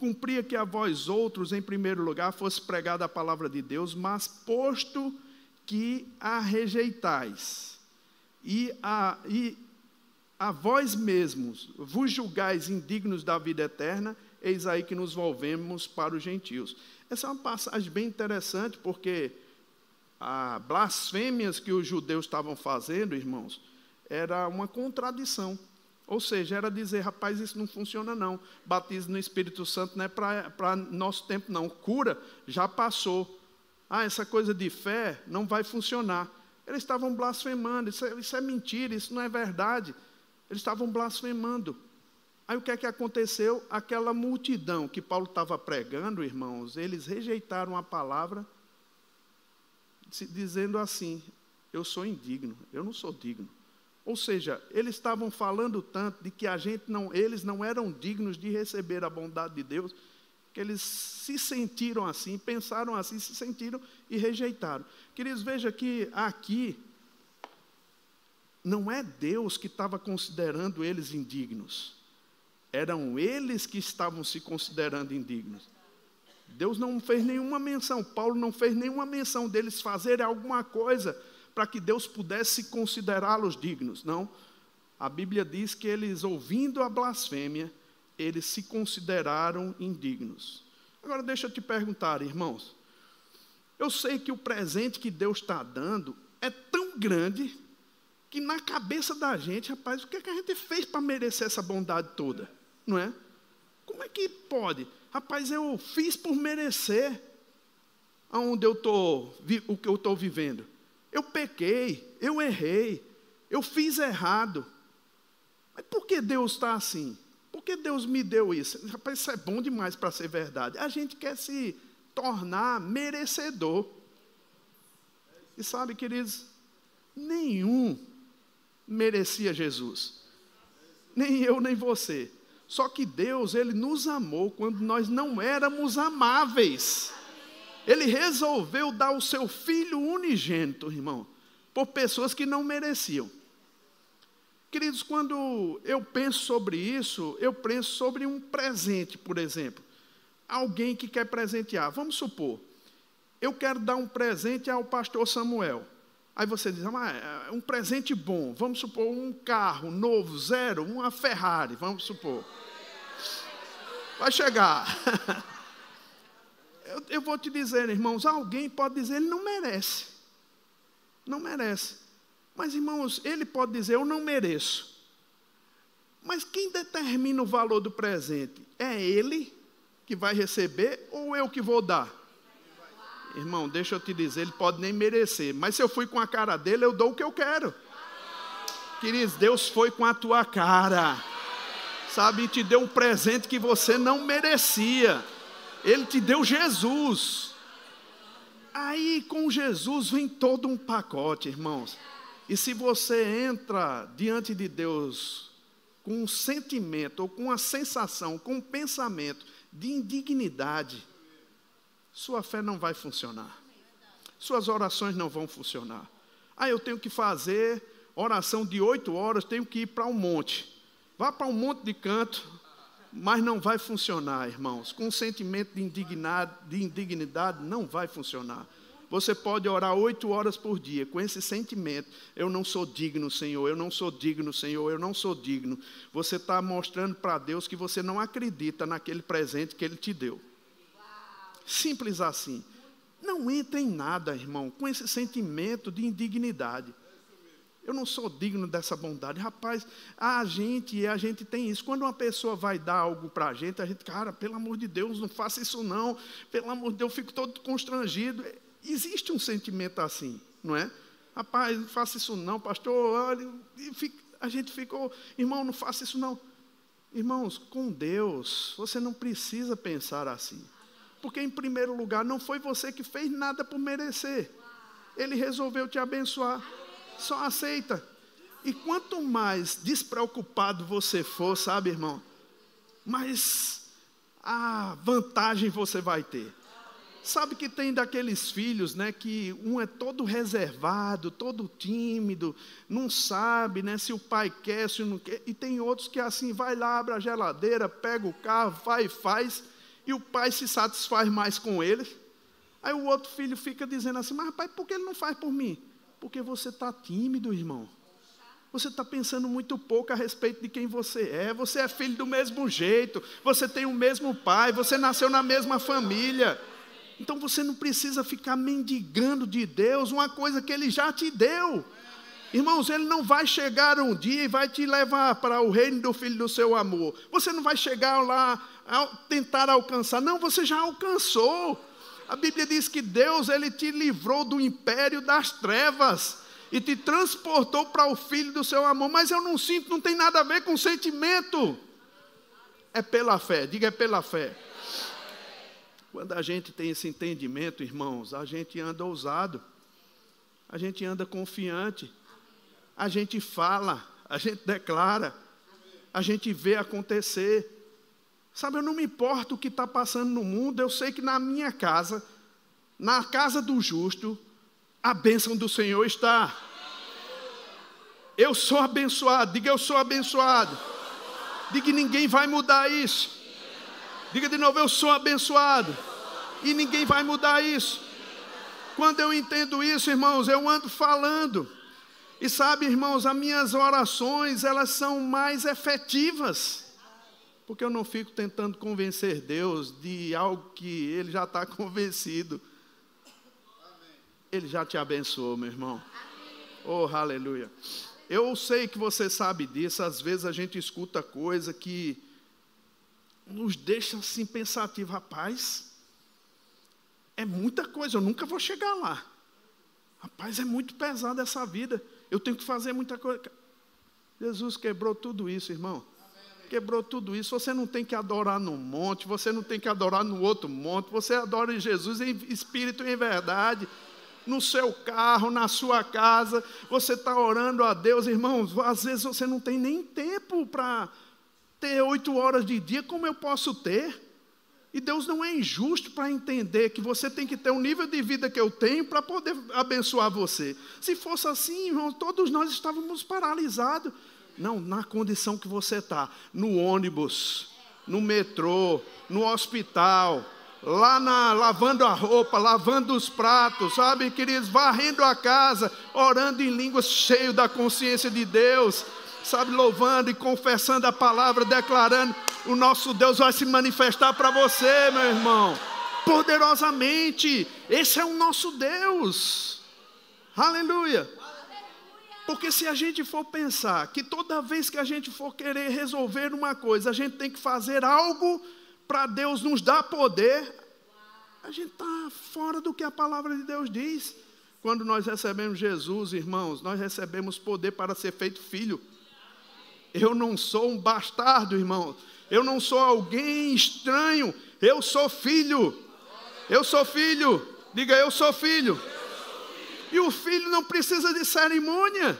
Speaker 3: Cumpria que a vós outros, em primeiro lugar, fosse pregada a palavra de Deus, mas posto que a rejeitais, e a, e a vós mesmos vos julgais indignos da vida eterna, eis aí que nos volvemos para os gentios. Essa é uma passagem bem interessante, porque as blasfêmias que os judeus estavam fazendo, irmãos, era uma contradição. Ou seja, era dizer, rapaz, isso não funciona não. Batismo no Espírito Santo não é para nosso tempo não. Cura já passou. Ah, essa coisa de fé não vai funcionar. Eles estavam blasfemando, isso é, isso é mentira, isso não é verdade. Eles estavam blasfemando. Aí o que é que aconteceu? Aquela multidão que Paulo estava pregando, irmãos, eles rejeitaram a palavra dizendo assim: eu sou indigno, eu não sou digno. Ou seja, eles estavam falando tanto de que a gente não, eles não eram dignos de receber a bondade de Deus, que eles se sentiram assim, pensaram assim, se sentiram e rejeitaram. Queridos, veja que aqui não é Deus que estava considerando eles indignos. Eram eles que estavam se considerando indignos. Deus não fez nenhuma menção, Paulo não fez nenhuma menção deles fazerem alguma coisa para que Deus pudesse considerá-los dignos. Não. A Bíblia diz que eles, ouvindo a blasfêmia, eles se consideraram indignos. Agora deixa eu te perguntar, irmãos. Eu sei que o presente que Deus está dando é tão grande que na cabeça da gente, rapaz, o que, é que a gente fez para merecer essa bondade toda? Não é? Como é que pode? Rapaz, eu fiz por merecer aonde eu tô, o que eu estou vivendo. Eu pequei, eu errei, eu fiz errado. Mas por que Deus está assim? Por que Deus me deu isso? Rapaz, isso é bom demais para ser verdade. A gente quer se tornar merecedor. E sabe, queridos, nenhum merecia Jesus. Nem eu, nem você. Só que Deus, Ele nos amou quando nós não éramos amáveis. Ele resolveu dar o seu filho unigênito, irmão, por pessoas que não mereciam. Queridos, quando eu penso sobre isso, eu penso sobre um presente, por exemplo. Alguém que quer presentear. Vamos supor, eu quero dar um presente ao pastor Samuel. Aí você diz, ah, é um presente bom. Vamos supor um carro novo, zero, uma Ferrari, vamos supor. Vai chegar. [laughs] Eu, eu vou te dizer, irmãos, alguém pode dizer, ele não merece. Não merece. Mas, irmãos, ele pode dizer, eu não mereço. Mas quem determina o valor do presente? É ele que vai receber ou eu que vou dar? Irmão, deixa eu te dizer, ele pode nem merecer, mas se eu fui com a cara dele, eu dou o que eu quero. Queridos, Deus foi com a tua cara, sabe, e te deu um presente que você não merecia. Ele te deu Jesus. Aí com Jesus vem todo um pacote, irmãos. E se você entra diante de Deus com um sentimento, ou com uma sensação, com um pensamento de indignidade, sua fé não vai funcionar. Suas orações não vão funcionar. Ah, eu tenho que fazer oração de oito horas, tenho que ir para um monte. Vá para um monte de canto, mas não vai funcionar, irmãos. Com um sentimento de, de indignidade, não vai funcionar. Você pode orar oito horas por dia com esse sentimento: eu não sou digno, Senhor, eu não sou digno, Senhor, eu não sou digno. Você está mostrando para Deus que você não acredita naquele presente que Ele te deu. Simples assim. Não entre em nada, irmão, com esse sentimento de indignidade. Eu não sou digno dessa bondade. Rapaz, a gente, a gente tem isso. Quando uma pessoa vai dar algo para a gente, a gente, cara, pelo amor de Deus, não faça isso não. Pelo amor de Deus, eu fico todo constrangido. Existe um sentimento assim, não é? Rapaz, não faça isso não, pastor. Olha, a gente ficou, irmão, não faça isso não. Irmãos, com Deus, você não precisa pensar assim. Porque, em primeiro lugar, não foi você que fez nada por merecer. Ele resolveu te abençoar. Só aceita. E quanto mais despreocupado você for, sabe, irmão, mais a vantagem você vai ter. Sabe que tem daqueles filhos, né, que um é todo reservado, todo tímido, não sabe, né, se o pai quer, se não quer, e tem outros que assim, vai lá, abre a geladeira, pega o carro, vai e faz, e o pai se satisfaz mais com ele. Aí o outro filho fica dizendo assim, mas pai, por que ele não faz por mim? Porque você está tímido, irmão. Você está pensando muito pouco a respeito de quem você é. Você é filho do mesmo jeito, você tem o mesmo pai, você nasceu na mesma família. Então você não precisa ficar mendigando de Deus uma coisa que Ele já te deu. Irmãos, Ele não vai chegar um dia e vai te levar para o reino do Filho do seu amor. Você não vai chegar lá tentar alcançar. Não, você já alcançou. A Bíblia diz que Deus ele te livrou do império das trevas e te transportou para o Filho do seu amor. Mas eu não sinto, não tem nada a ver com sentimento. É pela fé, diga é pela fé. Quando a gente tem esse entendimento, irmãos, a gente anda ousado, a gente anda confiante, a gente fala, a gente declara, a gente vê acontecer. Sabe, eu não me importo o que está passando no mundo, eu sei que na minha casa, na casa do justo, a bênção do Senhor está. Eu sou abençoado, diga eu sou abençoado. Diga ninguém vai mudar isso. Diga de novo, eu sou abençoado. E ninguém vai mudar isso. Quando eu entendo isso, irmãos, eu ando falando. E sabe, irmãos, as minhas orações, elas são mais efetivas. Porque eu não fico tentando convencer Deus de algo que Ele já está [laughs] convencido. Ele já te abençoou, meu irmão. Oh, aleluia. Eu sei que você sabe disso, às vezes a gente escuta coisa que nos deixa assim pensativo, rapaz. É muita coisa, eu nunca vou chegar lá. Rapaz, é muito pesado essa vida. Eu tenho que fazer muita coisa. Jesus quebrou tudo isso, irmão. Quebrou tudo isso. Você não tem que adorar num monte, você não tem que adorar no outro monte. Você adora em Jesus em espírito e em verdade. No seu carro, na sua casa, você está orando a Deus, irmãos. Às vezes você não tem nem tempo para ter oito horas de dia, como eu posso ter? E Deus não é injusto para entender que você tem que ter o nível de vida que eu tenho para poder abençoar você. Se fosse assim, irmão, todos nós estávamos paralisados. Não, na condição que você está, no ônibus, no metrô, no hospital, lá na, lavando a roupa, lavando os pratos, sabe, queridos, varrendo a casa, orando em línguas, cheio da consciência de Deus, sabe, louvando e confessando a palavra, declarando o nosso Deus vai se manifestar para você, meu irmão, poderosamente. Esse é o nosso Deus. Aleluia. Porque se a gente for pensar que toda vez que a gente for querer resolver uma coisa, a gente tem que fazer algo para Deus nos dar poder, a gente está fora do que a palavra de Deus diz. Quando nós recebemos Jesus, irmãos, nós recebemos poder para ser feito filho. Eu não sou um bastardo, irmão eu não sou alguém estranho, eu sou filho. Eu sou filho. Diga, eu sou filho. E o filho não precisa de cerimônia.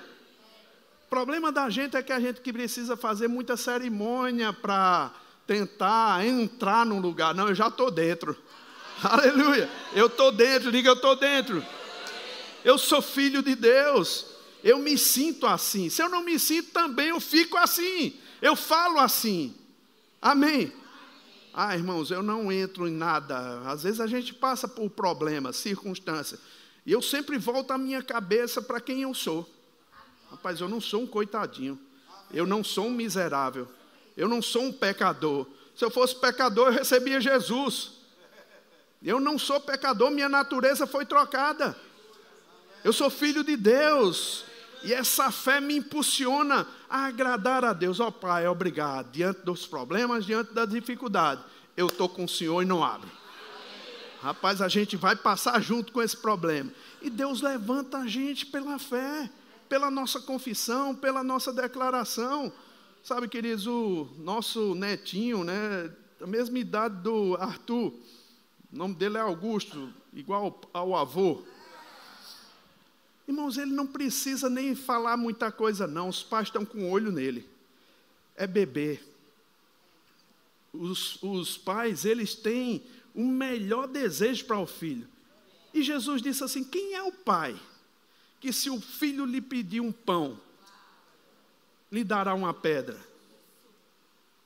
Speaker 3: O problema da gente é que a gente que precisa fazer muita cerimônia para tentar entrar num lugar. Não, eu já estou dentro. [laughs] Aleluia. Eu estou dentro, diga, eu estou dentro. Eu sou filho de Deus. Eu me sinto assim. Se eu não me sinto também, eu fico assim. Eu falo assim. Amém? Ah, irmãos, eu não entro em nada. Às vezes a gente passa por problemas, circunstâncias. E eu sempre volto a minha cabeça para quem eu sou. Rapaz, eu não sou um coitadinho. Eu não sou um miserável. Eu não sou um pecador. Se eu fosse pecador, eu recebia Jesus. Eu não sou pecador, minha natureza foi trocada. Eu sou filho de Deus. E essa fé me impulsiona a agradar a Deus. Ó oh, Pai, obrigado. Diante dos problemas, diante da dificuldade, eu estou com o Senhor e não abro. Rapaz, a gente vai passar junto com esse problema. E Deus levanta a gente pela fé, pela nossa confissão, pela nossa declaração. Sabe, queridos, o nosso netinho, né, a mesma idade do Arthur, o nome dele é Augusto, igual ao avô. Irmãos, ele não precisa nem falar muita coisa, não. Os pais estão com o olho nele. É bebê. Os, os pais, eles têm o melhor desejo para o filho. E Jesus disse assim: Quem é o pai que, se o filho lhe pedir um pão, lhe dará uma pedra?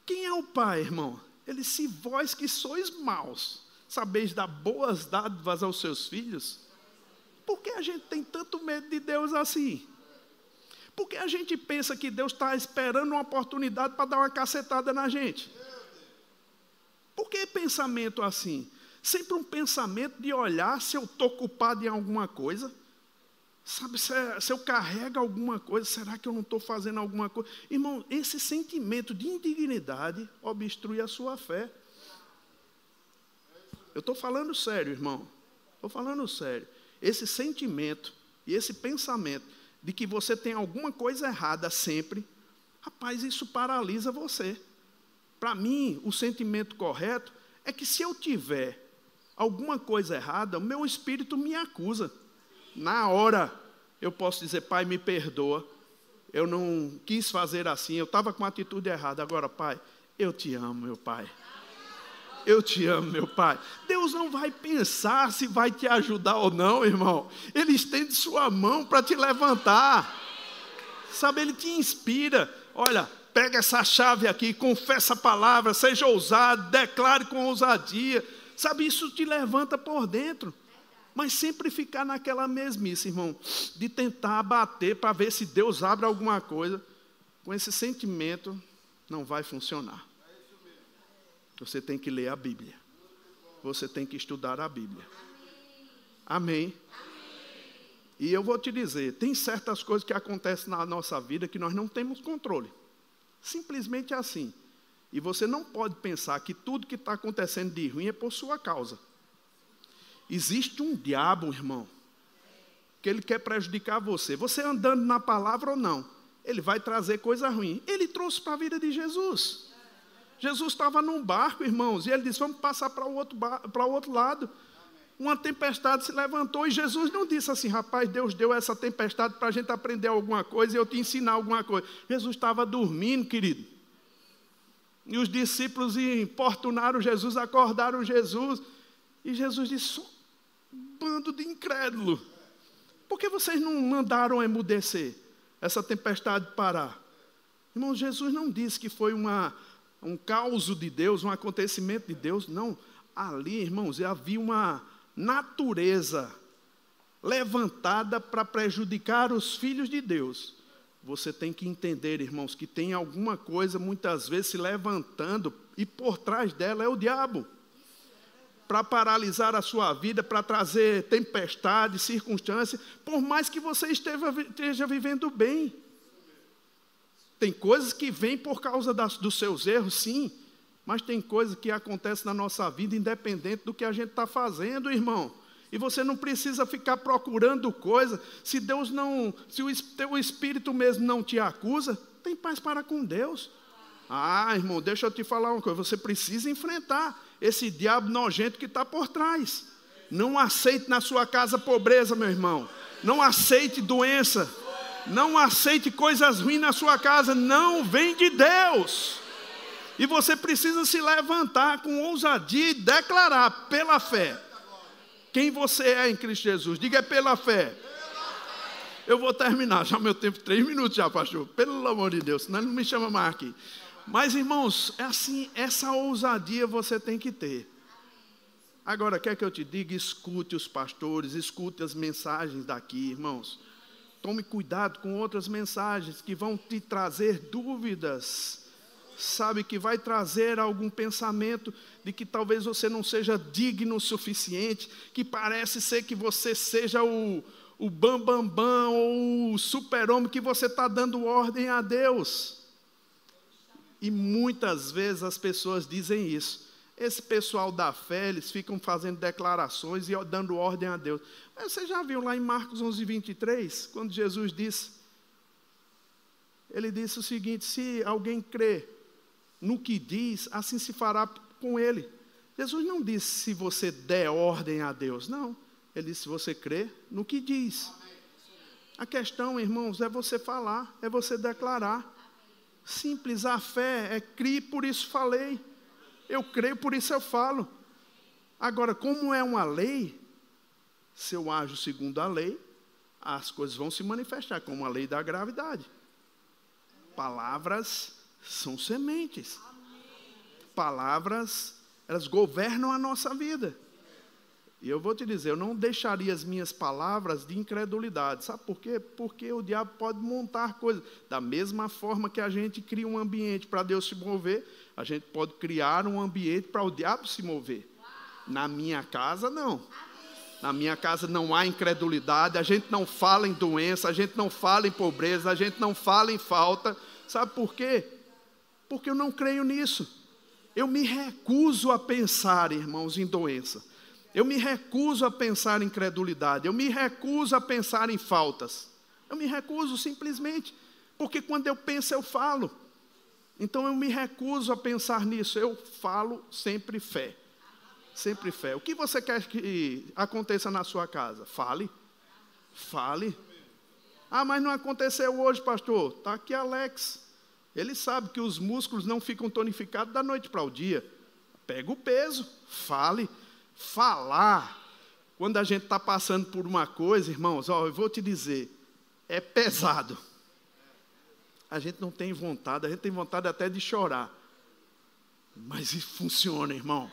Speaker 3: Quem é o pai, irmão? Ele se vós que sois maus, sabeis dar boas dádivas aos seus filhos, por que a gente tem tanto medo de Deus assim? Por que a gente pensa que Deus está esperando uma oportunidade para dar uma cacetada na gente? Por que pensamento assim? Sempre um pensamento de olhar se eu estou culpado em alguma coisa. Sabe, se, é, se eu carrego alguma coisa, será que eu não estou fazendo alguma coisa? Irmão, esse sentimento de indignidade obstrui a sua fé. Eu estou falando sério, irmão. Estou falando sério esse sentimento e esse pensamento de que você tem alguma coisa errada sempre, rapaz, isso paralisa você. Para mim, o sentimento correto é que se eu tiver alguma coisa errada, o meu espírito me acusa. Na hora, eu posso dizer, pai, me perdoa. Eu não quis fazer assim, eu estava com a atitude errada. Agora, pai, eu te amo, meu pai. Eu te amo, meu Pai. Deus não vai pensar se vai te ajudar ou não, irmão. Ele estende sua mão para te levantar. Sabe, ele te inspira. Olha, pega essa chave aqui, confessa a palavra, seja ousado, declare com ousadia. Sabe, isso te levanta por dentro. Mas sempre ficar naquela mesmice, irmão, de tentar bater para ver se Deus abre alguma coisa, com esse sentimento, não vai funcionar. Você tem que ler a Bíblia. Você tem que estudar a Bíblia. Amém. E eu vou te dizer, tem certas coisas que acontecem na nossa vida que nós não temos controle. Simplesmente assim. E você não pode pensar que tudo que está acontecendo de ruim é por sua causa. Existe um diabo, irmão, que ele quer prejudicar você. Você andando na palavra ou não, ele vai trazer coisa ruim. Ele trouxe para a vida de Jesus. Jesus estava num barco, irmãos, e ele disse: Vamos passar para o outro, para o outro lado. Uma tempestade se levantou e Jesus não disse assim: Rapaz, Deus deu essa tempestade para a gente aprender alguma coisa e eu te ensinar alguma coisa. Jesus estava dormindo, querido. E os discípulos importunaram Jesus, acordaram Jesus. E Jesus disse: Bando de incrédulo. Por que vocês não mandaram emudecer? Essa tempestade parar? Irmão, Jesus não disse que foi uma um caos de Deus, um acontecimento de Deus. Não, ali, irmãos, havia uma natureza levantada para prejudicar os filhos de Deus. Você tem que entender, irmãos, que tem alguma coisa muitas vezes se levantando e por trás dela é o diabo. Para paralisar a sua vida, para trazer tempestade, circunstância, por mais que você esteja, esteja vivendo bem. Tem coisas que vêm por causa das, dos seus erros, sim, mas tem coisas que acontecem na nossa vida independente do que a gente está fazendo, irmão. E você não precisa ficar procurando coisa. Se Deus não, se o teu espírito mesmo não te acusa, tem paz para com Deus. Ah, irmão, deixa eu te falar uma coisa. Você precisa enfrentar esse diabo nojento que está por trás. Não aceite na sua casa pobreza, meu irmão. Não aceite doença. Não aceite coisas ruins na sua casa, não vem de Deus. E você precisa se levantar com ousadia e declarar pela fé quem você é em Cristo Jesus. Diga é pela fé. Eu vou terminar, já meu tempo, três minutos já, pastor. Pelo amor de Deus, senão ele não me chama mais aqui. Mas, irmãos, é assim, essa ousadia você tem que ter. Agora, quer que eu te diga? Escute os pastores, escute as mensagens daqui, irmãos. Tome cuidado com outras mensagens que vão te trazer dúvidas. Sabe que vai trazer algum pensamento de que talvez você não seja digno o suficiente, que parece ser que você seja o, o bambambam bam, bam, ou o super-homem que você está dando ordem a Deus. E muitas vezes as pessoas dizem isso. Esse pessoal da fé, eles ficam fazendo declarações e dando ordem a Deus. Mas você já viu lá em Marcos 11, 23, quando Jesus disse, ele disse o seguinte: se alguém crê no que diz, assim se fará com ele. Jesus não disse se você der ordem a Deus, não. Ele disse se você crê no que diz. A questão, irmãos, é você falar, é você declarar. Simples, a fé é crer, por isso falei. Eu creio, por isso eu falo. Agora, como é uma lei, se eu ajo segundo a lei, as coisas vão se manifestar, como a lei da gravidade. Palavras são sementes. Palavras, elas governam a nossa vida. E eu vou te dizer, eu não deixaria as minhas palavras de incredulidade. Sabe por quê? Porque o diabo pode montar coisas. Da mesma forma que a gente cria um ambiente para Deus se mover, a gente pode criar um ambiente para o diabo se mover. Na minha casa, não. Na minha casa não há incredulidade, a gente não fala em doença, a gente não fala em pobreza, a gente não fala em falta. Sabe por quê? Porque eu não creio nisso. Eu me recuso a pensar, irmãos, em doença. Eu me recuso a pensar em incredulidade. Eu me recuso a pensar em faltas. Eu me recuso simplesmente. Porque quando eu penso, eu falo. Então eu me recuso a pensar nisso. Eu falo sempre fé. Sempre fé. O que você quer que aconteça na sua casa? Fale. Fale. Ah, mas não aconteceu hoje, pastor. Está aqui Alex. Ele sabe que os músculos não ficam tonificados da noite para o dia. Pega o peso, fale. Falar. Quando a gente está passando por uma coisa, irmãos, ó, eu vou te dizer, é pesado. A gente não tem vontade, a gente tem vontade até de chorar. Mas isso funciona, irmão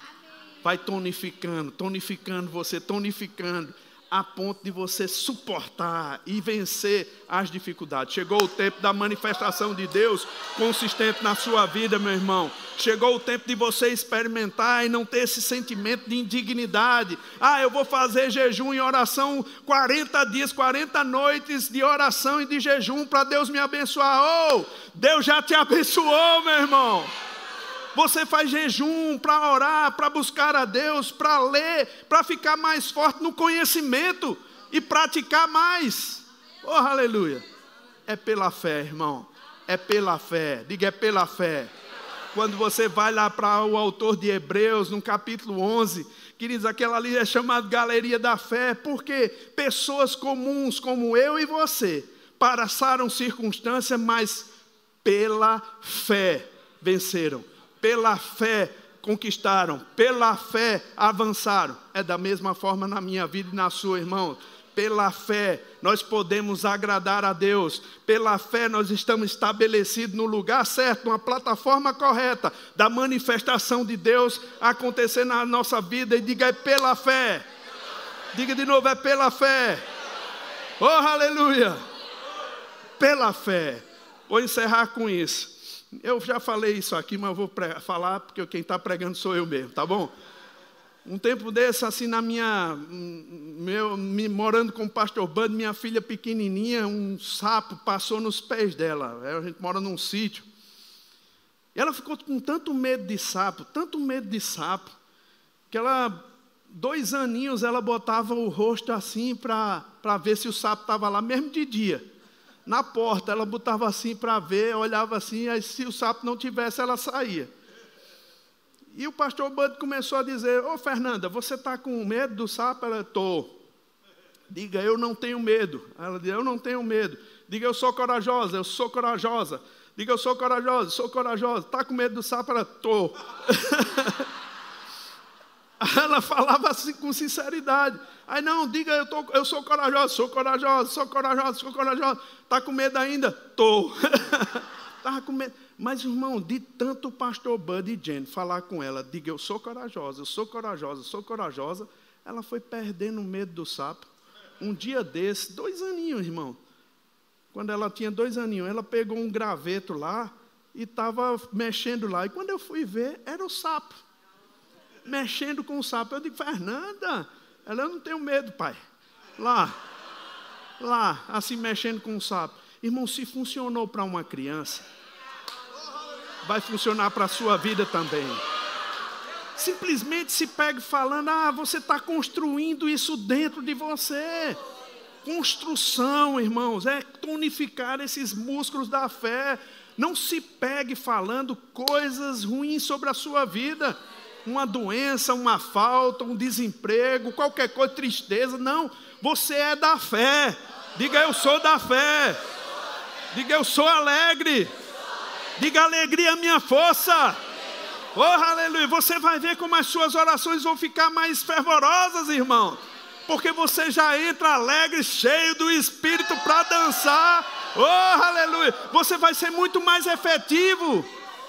Speaker 3: vai tonificando, tonificando você, tonificando, a ponto de você suportar e vencer as dificuldades. Chegou o tempo da manifestação de Deus consistente na sua vida, meu irmão. Chegou o tempo de você experimentar e não ter esse sentimento de indignidade. Ah, eu vou fazer jejum e oração 40 dias, 40 noites de oração e de jejum para Deus me abençoar. Oh, Deus já te abençoou, meu irmão. Você faz jejum para orar, para buscar a Deus, para ler, para ficar mais forte no conhecimento e praticar mais. Oh, aleluia. É pela fé, irmão. É pela fé. Diga, é pela fé. Quando você vai lá para o autor de Hebreus, no capítulo 11, queridos, aquela ali é chamada Galeria da Fé, porque pessoas comuns como eu e você passaram circunstâncias, mas pela fé venceram, pela fé conquistaram, pela fé avançaram. É da mesma forma na minha vida e na sua, irmão. Pela fé nós podemos agradar a Deus, pela fé nós estamos estabelecidos no lugar certo, numa plataforma correta da manifestação de Deus acontecer na nossa vida. E diga, é pela fé. Diga de novo, é pela fé. Oh, aleluia! Pela fé. Vou encerrar com isso. Eu já falei isso aqui, mas eu vou falar porque quem está pregando sou eu mesmo, tá bom? Um tempo desse, assim, na minha. Meu, me, morando com o pastor Bud, minha filha pequenininha, um sapo passou nos pés dela. A gente mora num sítio. E ela ficou com tanto medo de sapo, tanto medo de sapo, que ela, dois aninhos, ela botava o rosto assim para ver se o sapo estava lá, mesmo de dia. Na porta, ela botava assim para ver, olhava assim, aí se o sapo não tivesse, ela saía. E o pastor Bud começou a dizer: Ô Fernanda, você está com medo do sapo? Ela, estou. Diga, eu não tenho medo. Ela diz, eu não tenho medo. Diga, eu sou corajosa, eu sou corajosa. Diga, eu sou corajosa, sou corajosa. Está com medo do sapo? Ela, estou. [laughs] [laughs] Ela falava assim com sinceridade. Aí não, diga, eu, tô, eu sou corajosa, sou corajosa, sou corajosa, sou corajosa. Está com medo ainda? Estou. [laughs] Estava com medo. Mas, irmão, de tanto o pastor Bud e Jane falar com ela, diga eu sou corajosa, eu sou corajosa, eu sou corajosa, ela foi perdendo o medo do sapo. Um dia desse, dois aninhos, irmão. Quando ela tinha dois aninhos, ela pegou um graveto lá e estava mexendo lá. E quando eu fui ver, era o sapo. Mexendo com o sapo. Eu digo, Fernanda, ela eu não tenho medo, pai. Lá, lá, assim mexendo com o sapo. Irmão, se funcionou para uma criança, vai funcionar para a sua vida também. Simplesmente se pegue falando, ah, você está construindo isso dentro de você. Construção, irmãos, é tonificar esses músculos da fé. Não se pegue falando coisas ruins sobre a sua vida. Uma doença, uma falta, um desemprego, qualquer coisa, tristeza. Não, você é da fé. Diga eu sou da fé. Diga eu sou alegre. Diga alegria é minha força. Oh, aleluia. Você vai ver como as suas orações vão ficar mais fervorosas, irmão. Porque você já entra alegre, cheio do Espírito para dançar. Oh, aleluia. Você vai ser muito mais efetivo.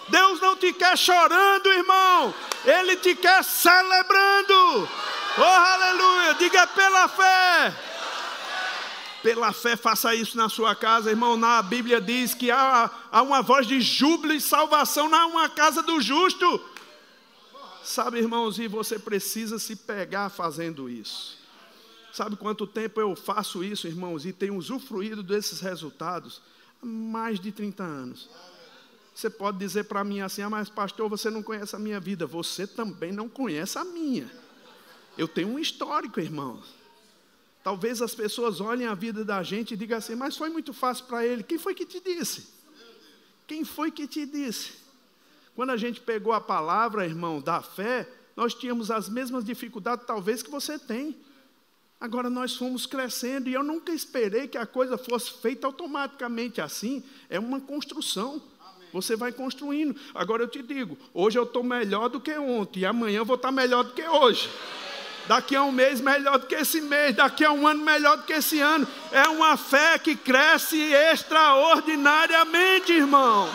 Speaker 3: Deus não te quer chorando, irmão. Ele te quer celebrando. Oh, aleluia. Diga pela fé. Pela fé, faça isso na sua casa, irmão. Na Bíblia diz que há, há uma voz de júbilo e salvação na uma casa do justo. Sabe, irmãos, e você precisa se pegar fazendo isso. Sabe quanto tempo eu faço isso, irmãos, e tenho usufruído desses resultados? Mais de 30 anos. Você pode dizer para mim assim, ah, mas pastor, você não conhece a minha vida. Você também não conhece a minha. Eu tenho um histórico, irmãos. Talvez as pessoas olhem a vida da gente e digam assim, mas foi muito fácil para ele. Quem foi que te disse? Quem foi que te disse? Quando a gente pegou a palavra, irmão, da fé, nós tínhamos as mesmas dificuldades, talvez, que você tem. Agora nós fomos crescendo e eu nunca esperei que a coisa fosse feita automaticamente assim. É uma construção. Você vai construindo. Agora eu te digo, hoje eu estou melhor do que ontem, e amanhã eu vou estar melhor do que hoje daqui a um mês melhor do que esse mês, daqui a um ano melhor do que esse ano. É uma fé que cresce extraordinariamente, irmão.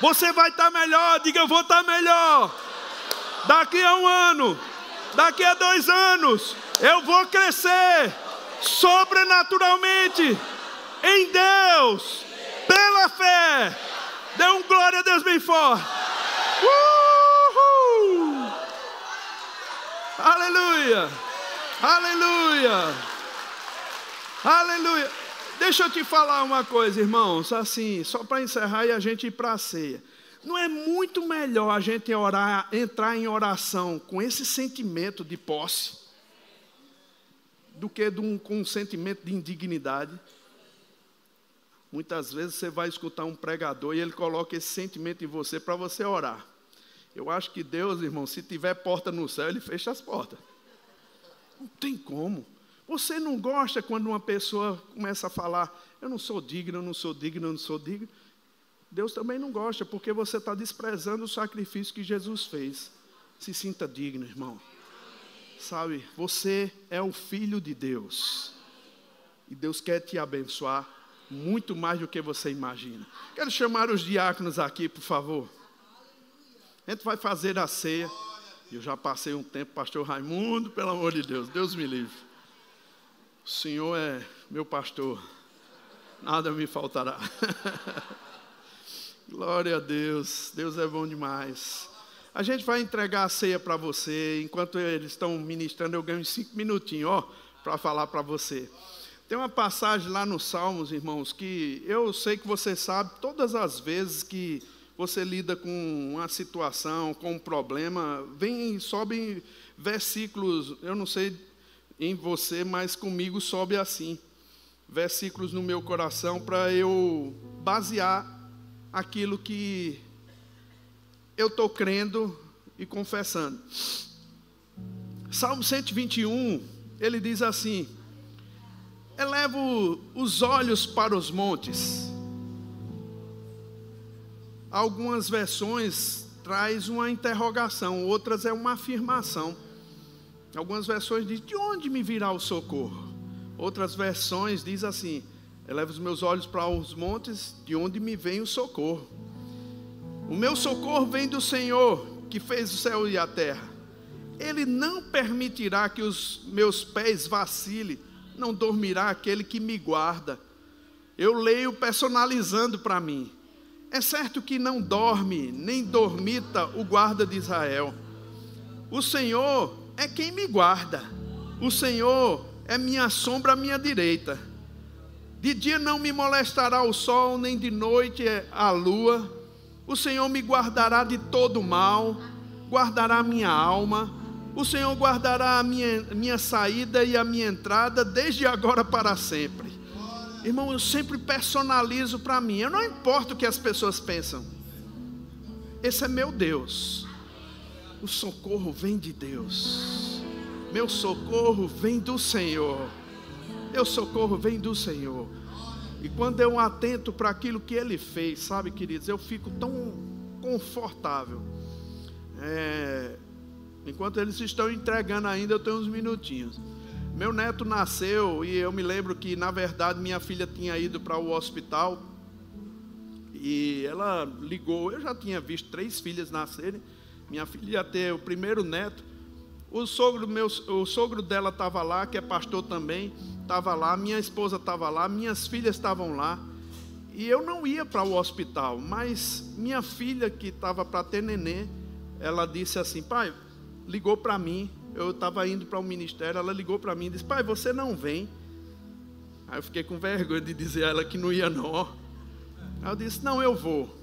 Speaker 3: Você vai estar melhor, diga eu vou estar melhor. Daqui a um ano, daqui a dois anos, eu vou crescer sobrenaturalmente em Deus, pela fé. Dê um glória a Deus bem forte. Uh! Aleluia! Aleluia! Aleluia! Deixa eu te falar uma coisa, irmãos, assim, só para encerrar e a gente ir para a ceia. Não é muito melhor a gente orar, entrar em oração com esse sentimento de posse do que com um sentimento de indignidade? Muitas vezes você vai escutar um pregador e ele coloca esse sentimento em você para você orar. Eu acho que Deus, irmão, se tiver porta no céu, ele fecha as portas. Não tem como. Você não gosta quando uma pessoa começa a falar, eu não sou digno, eu não sou digno, eu não sou digno. Deus também não gosta, porque você está desprezando o sacrifício que Jesus fez. Se sinta digno, irmão. Sabe, você é o filho de Deus. E Deus quer te abençoar muito mais do que você imagina. Quero chamar os diáconos aqui, por favor. A gente vai fazer a ceia. Eu já passei um tempo, pastor Raimundo, pelo amor de Deus, Deus me livre. O Senhor é meu pastor, nada me faltará. [laughs] Glória a Deus, Deus é bom demais. A gente vai entregar a ceia para você, enquanto eles estão ministrando, eu ganho cinco minutinhos, ó, para falar para você. Tem uma passagem lá nos Salmos, irmãos, que eu sei que você sabe, todas as vezes que você lida com uma situação, com um problema, vem, sobem versículos, eu não sei em você, mas comigo sobe assim, versículos no meu coração para eu basear aquilo que eu estou crendo e confessando. Salmo 121, ele diz assim: Elevo os olhos para os montes. Algumas versões traz uma interrogação, outras é uma afirmação. Algumas versões dizem: De onde me virá o socorro? Outras versões diz assim: Elevo os meus olhos para os montes, de onde me vem o socorro. O meu socorro vem do Senhor, que fez o céu e a terra. Ele não permitirá que os meus pés vacilem não dormirá aquele que me guarda. Eu leio personalizando para mim. É certo que não dorme, nem dormita o guarda de Israel. O Senhor é quem me guarda. O Senhor é minha sombra à minha direita. De dia não me molestará o sol, nem de noite a lua. O Senhor me guardará de todo mal, guardará minha alma o Senhor guardará a minha, minha saída e a minha entrada desde agora para sempre. Irmão, eu sempre personalizo para mim. Eu não importo o que as pessoas pensam. Esse é meu Deus. O socorro vem de Deus. Meu socorro vem do Senhor. Meu socorro vem do Senhor. E quando eu atento para aquilo que Ele fez, sabe, queridos, eu fico tão confortável. É, Enquanto eles estão entregando ainda, eu tenho uns minutinhos. Meu neto nasceu e eu me lembro que, na verdade, minha filha tinha ido para o hospital e ela ligou. Eu já tinha visto três filhas nascerem. Minha filha ia ter o primeiro neto. O sogro, meu, o sogro dela estava lá, que é pastor também, estava lá. Minha esposa estava lá, minhas filhas estavam lá. E eu não ia para o hospital, mas minha filha, que estava para ter nenê, ela disse assim: pai, ligou para mim, eu estava indo para o um ministério, ela ligou para mim e disse: Pai, você não vem? Aí eu fiquei com vergonha de dizer a ela que não ia, não. Aí eu disse: Não, eu vou.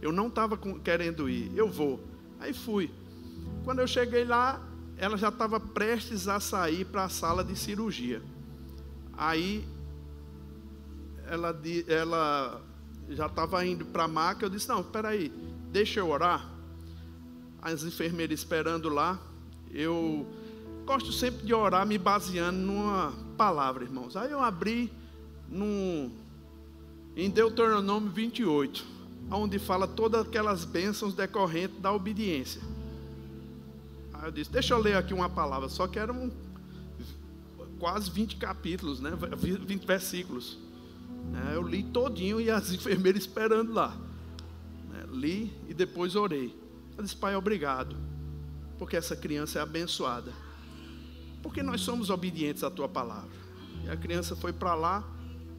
Speaker 3: Eu não estava querendo ir, eu vou. Aí fui. Quando eu cheguei lá, ela já estava prestes a sair para a sala de cirurgia. Aí ela, ela já estava indo para a maca. Eu disse: Não, espera aí, deixa eu orar as enfermeiras esperando lá, eu gosto sempre de orar me baseando numa palavra, irmãos. Aí eu abri num, em Deuteronômio 28, onde fala todas aquelas bênçãos decorrentes da obediência. Aí eu disse, deixa eu ler aqui uma palavra, só que eram quase 20 capítulos, né? 20 versículos. É, eu li todinho e as [laughs] enfermeiras esperando lá. É, li e depois orei. Eu disse, Pai, obrigado, porque essa criança é abençoada. Porque nós somos obedientes à tua palavra. E a criança foi para lá,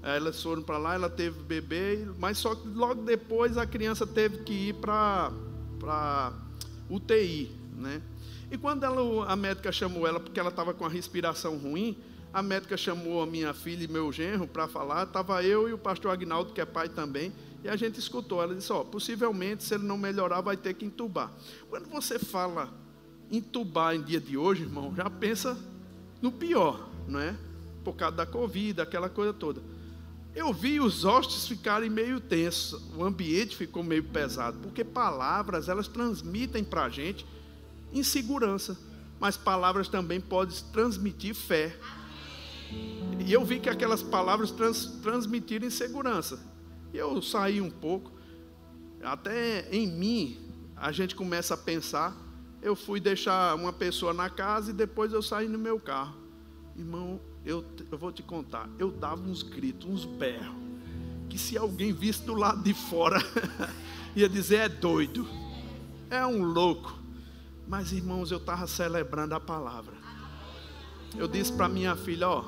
Speaker 3: elas foram para lá, ela teve bebê, mas só que logo depois a criança teve que ir para UTI, né? E quando ela, a médica chamou ela, porque ela estava com a respiração ruim, a médica chamou a minha filha e meu genro para falar, estava eu e o pastor Agnaldo, que é pai também, e a gente escutou, ela disse: Ó, possivelmente, se ele não melhorar, vai ter que entubar. Quando você fala entubar em dia de hoje, irmão, já pensa no pior, não é? Por causa da Covid, aquela coisa toda. eu vi os hostes ficarem meio tensos, o ambiente ficou meio pesado, porque palavras elas transmitem para a gente insegurança, mas palavras também podem transmitir fé. E eu vi que aquelas palavras trans, transmitiram insegurança. E eu saí um pouco, até em mim a gente começa a pensar. Eu fui deixar uma pessoa na casa e depois eu saí no meu carro. Irmão, eu, eu vou te contar, eu dava uns gritos, uns berros, que se alguém visse do lado de fora, [laughs] ia dizer: é doido, é um louco. Mas irmãos, eu estava celebrando a palavra. Eu disse para minha filha: Ó,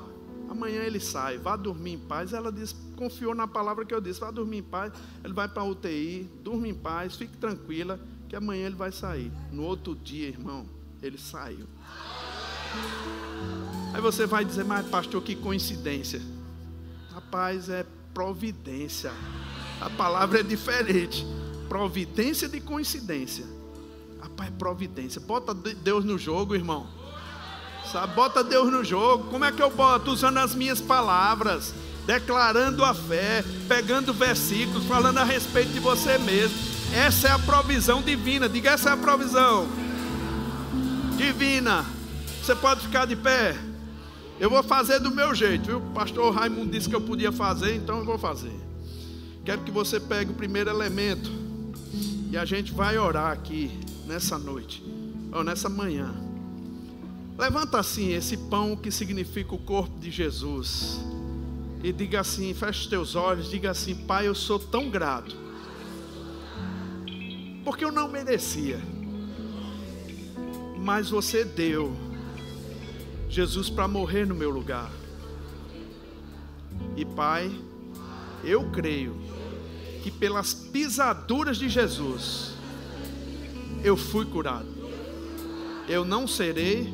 Speaker 3: amanhã ele sai, vá dormir em paz. Ela disse, confiou na palavra que eu disse: vá dormir em paz. Ele vai para a UTI, durma em paz, fique tranquila, que amanhã ele vai sair. No outro dia, irmão, ele saiu. Aí você vai dizer, mas pastor, que coincidência. Rapaz, é providência. A palavra é diferente. Providência de coincidência. Rapaz, é providência. Bota Deus no jogo, irmão. Sabe? Bota Deus no jogo. Como é que eu boto? Usando as minhas palavras, declarando a fé, pegando versículos, falando a respeito de você mesmo. Essa é a provisão divina. Diga, essa é a provisão divina. Você pode ficar de pé. Eu vou fazer do meu jeito, viu? O pastor Raimundo disse que eu podia fazer, então eu vou fazer. Quero que você pegue o primeiro elemento e a gente vai orar aqui nessa noite, ou nessa manhã. Levanta assim esse pão que significa o corpo de Jesus. E diga assim, feche teus olhos, diga assim, Pai, eu sou tão grato. Porque eu não merecia. Mas você deu Jesus para morrer no meu lugar. E Pai, eu creio que pelas pisaduras de Jesus eu fui curado. Eu não serei,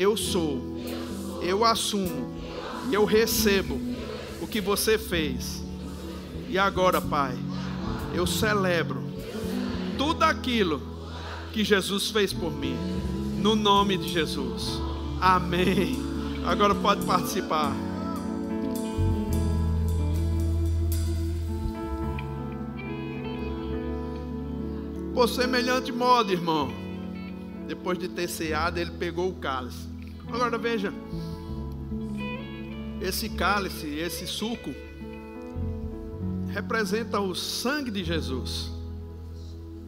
Speaker 3: eu sou. Eu assumo, eu recebo o que você fez. E agora, Pai, eu celebro tudo aquilo que Jesus fez por mim, no nome de Jesus. Amém. Agora pode participar. Por semelhante modo, irmão, depois de ter ceado, ele pegou o cálice. Agora veja, esse cálice, esse suco, representa o sangue de Jesus,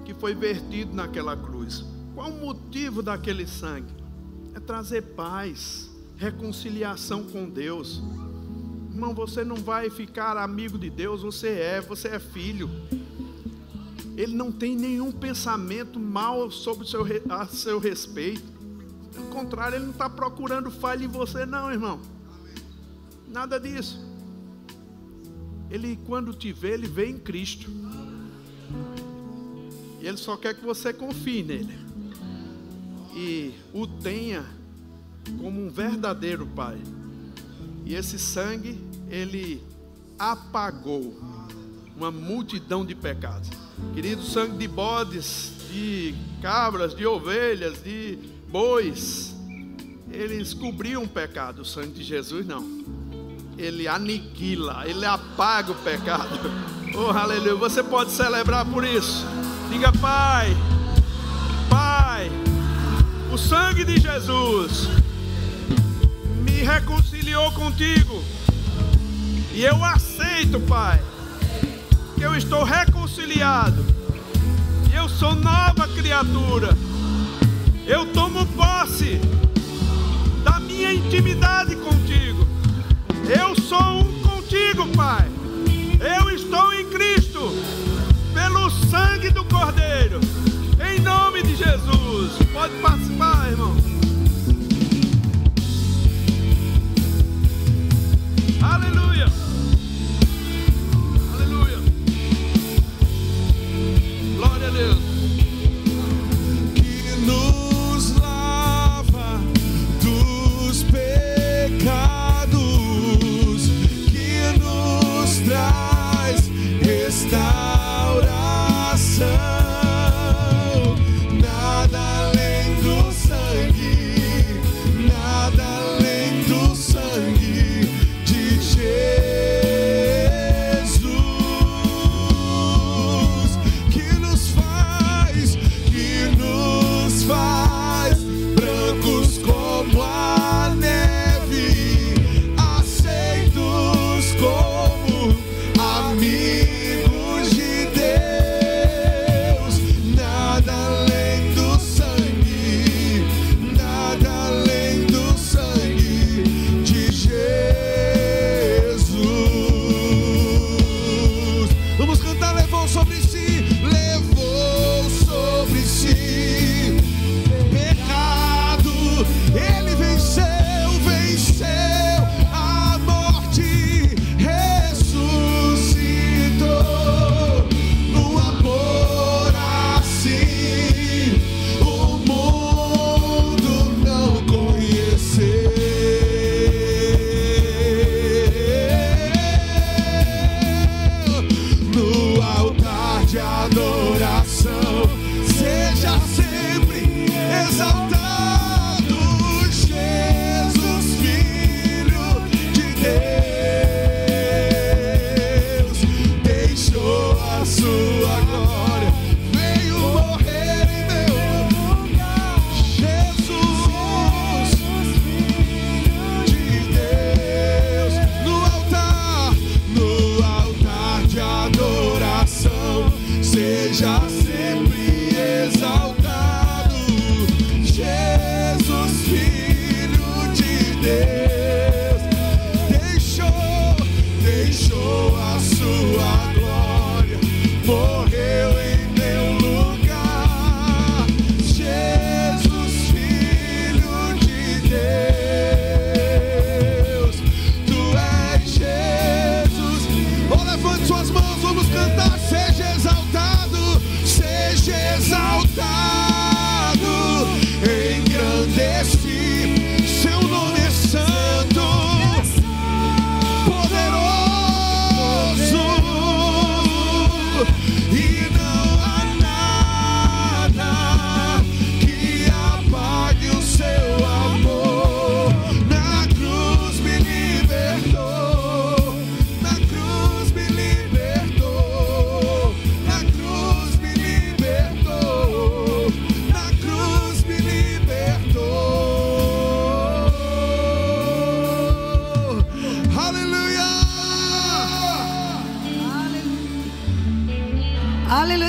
Speaker 3: que foi vertido naquela cruz. Qual o motivo daquele sangue? é trazer paz, reconciliação com Deus. Irmão, você não vai ficar amigo de Deus, você é, você é filho. Ele não tem nenhum pensamento mal sobre seu, a seu respeito. Pelo contrário, ele não está procurando falha em você, não, irmão. Nada disso. Ele, quando te vê, ele vê em Cristo. E ele só quer que você confie nele e o tenha como um verdadeiro Pai. E esse sangue, ele apagou uma multidão de pecados. Querido, sangue de bodes, de cabras, de ovelhas, de bois, eles cobriam o pecado. O sangue de Jesus não. Ele aniquila, ele apaga o pecado. [laughs] Oh, aleluia. Você pode celebrar por isso. Diga, Pai, Pai, o sangue de Jesus me reconciliou contigo. E eu aceito, Pai, que eu estou reconciliado. Eu sou nova criatura. Eu tomo posse da minha intimidade contigo. Eu sou um contigo, Pai. Eu estou em Cristo, pelo sangue do Cordeiro. Em nome de Jesus. Pode participar,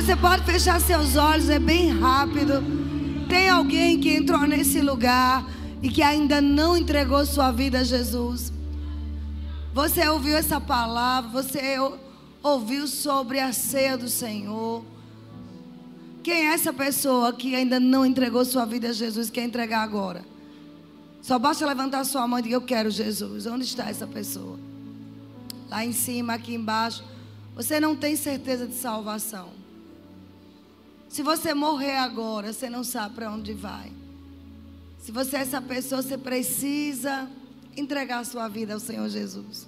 Speaker 4: Você pode fechar seus olhos, é bem rápido. Tem alguém que entrou nesse lugar e que ainda não entregou sua vida a Jesus. Você ouviu essa palavra, você ou- ouviu sobre a ceia do Senhor. Quem é essa pessoa que ainda não entregou sua vida a Jesus, quer entregar agora? Só basta levantar sua mão e dizer: Eu quero Jesus. Onde está essa pessoa? Lá em cima, aqui embaixo. Você não tem certeza de salvação. Se você morrer agora, você não sabe para onde vai. Se você é essa pessoa, você precisa entregar a sua vida ao Senhor Jesus.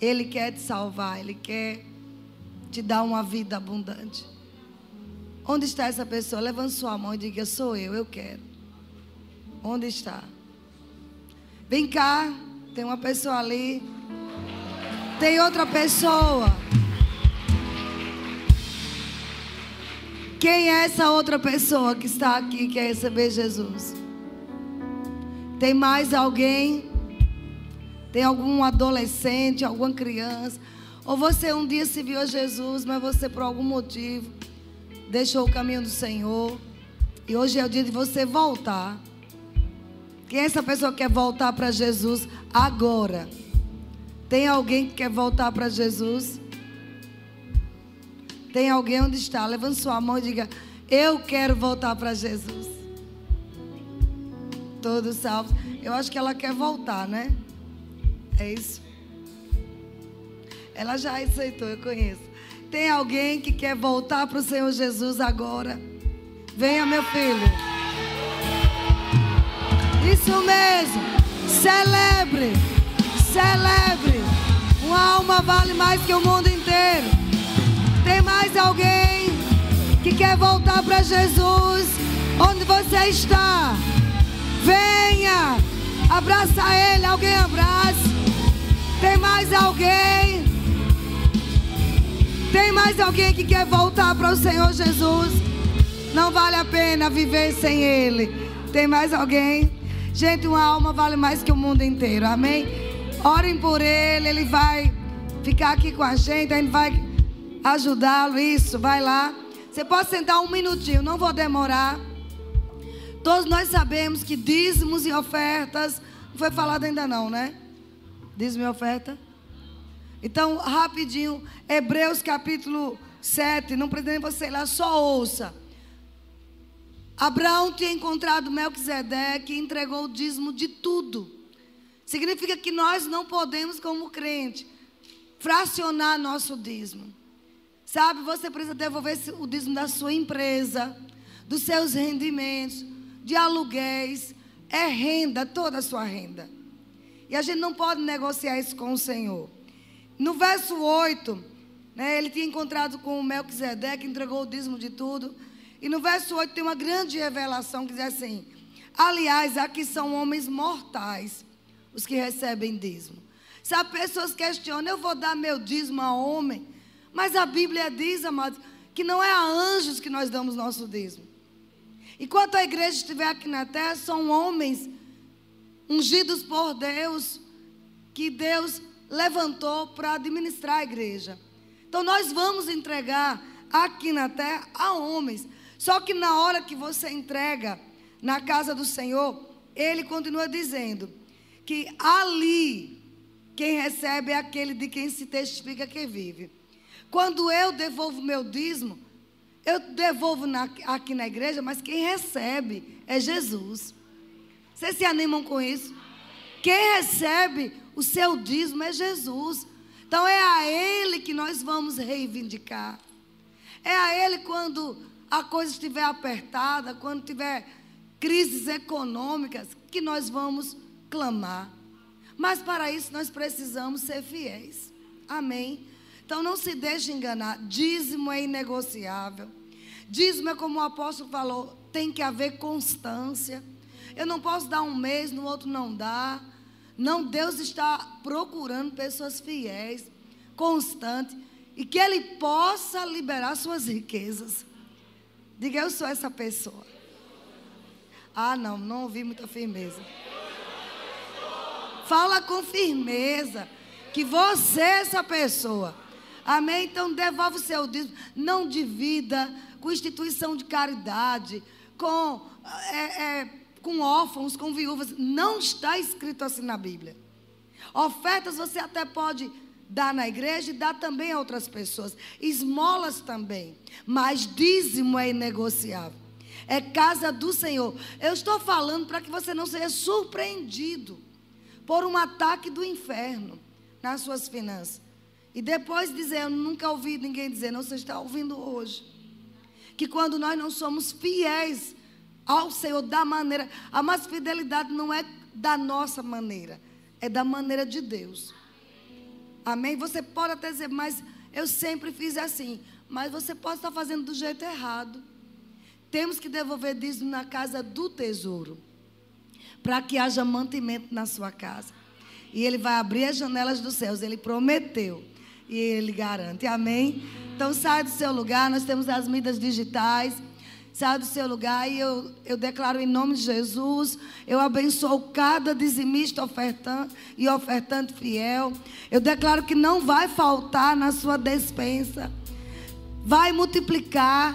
Speaker 4: Ele quer te salvar, ele quer te dar uma vida abundante. Onde está essa pessoa? Levante sua mão e diga: Sou eu, eu quero. Onde está? Vem cá, tem uma pessoa ali. Tem outra pessoa. Quem é essa outra pessoa que está aqui e quer receber Jesus? Tem mais alguém? Tem algum adolescente, alguma criança? Ou você um dia se viu a Jesus, mas você por algum motivo deixou o caminho do Senhor. E hoje é o dia de você voltar. Quem é essa pessoa que quer voltar para Jesus agora? Tem alguém que quer voltar para Jesus? Tem alguém onde está? Levante sua mão e diga: Eu quero voltar para Jesus. Todos salvos. Eu acho que ela quer voltar, né? É isso. Ela já aceitou, eu conheço. Tem alguém que quer voltar para o Senhor Jesus agora? Venha, meu filho. Isso mesmo. Celebre. Celebre. Uma alma vale mais que o mundo inteiro. Tem mais alguém que quer voltar para Jesus? Onde você está? Venha. Abraça ele. Alguém abraça. Tem mais alguém? Tem mais alguém que quer voltar para o Senhor Jesus? Não vale a pena viver sem Ele. Tem mais alguém? Gente, uma alma vale mais que o mundo inteiro. Amém? Orem por Ele. Ele vai ficar aqui com a gente. Gente vai ajudá-lo. Isso, vai lá. Você pode sentar um minutinho. Não vou demorar. Todos nós sabemos que dízimos e ofertas. Não foi falado ainda, não, né? Dízimo e oferta. Então, rapidinho, Hebreus capítulo 7, não pretendo você ir lá, só ouça. Abraão tinha encontrado Melquisedeque e entregou o dízimo de tudo. Significa que nós não podemos, como crente, fracionar nosso dízimo. Sabe, você precisa devolver o dízimo da sua empresa, dos seus rendimentos, de aluguéis. É renda, toda a sua renda. E a gente não pode negociar isso com o Senhor. No verso 8, né, ele tinha encontrado com o Melquisedeque, entregou o dízimo de tudo. E no verso 8 tem uma grande revelação que diz assim: Aliás, aqui são homens mortais os que recebem dízimo. Sabe, pessoas questionam: eu vou dar meu dízimo a homem. Mas a Bíblia diz, amados, que não é a anjos que nós damos nosso dízimo. Enquanto a igreja estiver aqui na terra, são homens ungidos por Deus, que Deus levantou para administrar a igreja. Então nós vamos entregar aqui na terra a homens. Só que na hora que você entrega na casa do Senhor, ele continua dizendo que ali quem recebe é aquele de quem se testifica que vive. Quando eu devolvo meu dízimo, eu devolvo na, aqui na igreja, mas quem recebe é Jesus. Vocês se animam com isso? Quem recebe o seu dízimo é Jesus. Então é a Ele que nós vamos reivindicar. É a Ele quando a coisa estiver apertada, quando tiver crises econômicas, que nós vamos clamar. Mas para isso nós precisamos ser fiéis. Amém. Então não se deixe enganar. Dízimo é inegociável. Dízimo é como o apóstolo falou, tem que haver constância. Eu não posso dar um mês, no outro não dá. Não, Deus está procurando pessoas fiéis, constantes, e que Ele possa liberar suas riquezas. Diga, eu sou essa pessoa. Ah, não, não ouvi muita firmeza. Fala com firmeza que você é essa pessoa. Amém? Então devolve o seu dízimo. Não divida com instituição de caridade, com, é, é, com órfãos, com viúvas. Não está escrito assim na Bíblia. Ofertas você até pode dar na igreja e dar também a outras pessoas. Esmolas também. Mas dízimo é inegociável. É casa do Senhor. Eu estou falando para que você não seja surpreendido por um ataque do inferno nas suas finanças. E depois dizer, eu nunca ouvi ninguém dizer, não, você está ouvindo hoje. Que quando nós não somos fiéis ao Senhor da maneira, a mais fidelidade não é da nossa maneira, é da maneira de Deus. Amém? Você pode até dizer, mas eu sempre fiz assim. Mas você pode estar fazendo do jeito errado. Temos que devolver dízimo na casa do tesouro para que haja mantimento na sua casa. E Ele vai abrir as janelas dos céus. Ele prometeu. E Ele garante. Amém? Então saia do seu lugar. Nós temos as mídias digitais. Saia do seu lugar e eu, eu declaro em nome de Jesus. Eu abençoo cada dizimista ofertante e ofertante fiel. Eu declaro que não vai faltar na sua despensa. Vai multiplicar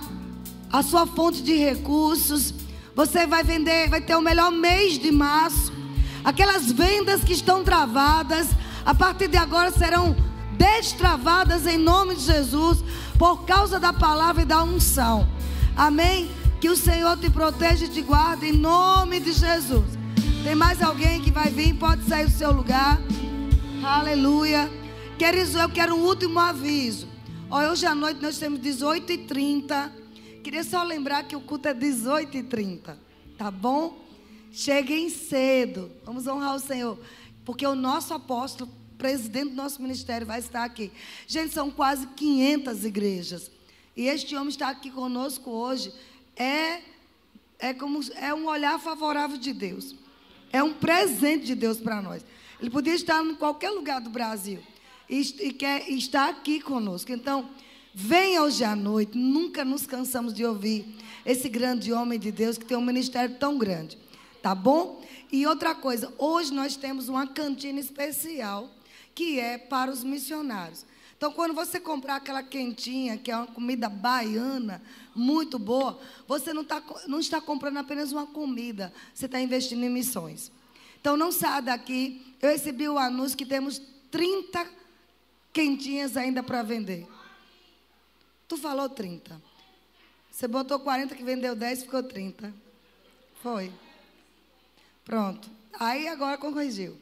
Speaker 4: a sua fonte de recursos. Você vai vender, vai ter o melhor mês de março. Aquelas vendas que estão travadas, a partir de agora serão destravadas em nome de Jesus, por causa da palavra e da unção. Amém? Que o Senhor te proteja e te guarde em nome de Jesus. Tem mais alguém que vai vir? Pode sair do seu lugar. Aleluia. Queridos, eu quero um último aviso. hoje à noite nós temos 18h30. Queria só lembrar que o culto é 18h30, tá bom? Cheguem cedo, vamos honrar o Senhor, porque o nosso apóstolo, presidente do nosso ministério, vai estar aqui. Gente, são quase 500 igrejas. E este homem está aqui conosco hoje é, é, como, é um olhar favorável de Deus. É um presente de Deus para nós. Ele podia estar em qualquer lugar do Brasil e, e quer estar aqui conosco. Então, Venha hoje à noite, nunca nos cansamos de ouvir esse grande homem de Deus que tem um ministério tão grande. Tá bom? E outra coisa, hoje nós temos uma cantina especial que é para os missionários. Então, quando você comprar aquela quentinha, que é uma comida baiana, muito boa, você não, tá, não está comprando apenas uma comida, você está investindo em missões. Então, não saia daqui. Eu recebi o anúncio que temos 30 quentinhas ainda para vender. Tu falou 30. Você botou 40 que vendeu 10, ficou 30. Foi. Pronto. Aí agora corrigiu.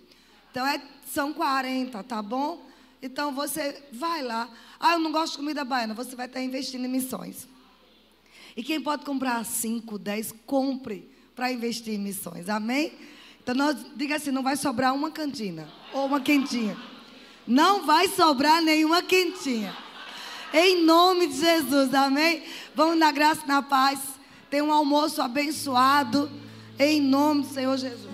Speaker 4: Então é, são 40, tá bom? Então você vai lá. Ah, eu não gosto de comida baiana. Você vai estar investindo em missões. E quem pode comprar 5, 10, compre para investir em missões. Amém? Então nós, diga assim: não vai sobrar uma cantina ou uma quentinha. Não vai sobrar nenhuma quentinha. Em nome de Jesus, amém? Vamos na graça e na paz. Tem um almoço abençoado. Em nome do Senhor Jesus.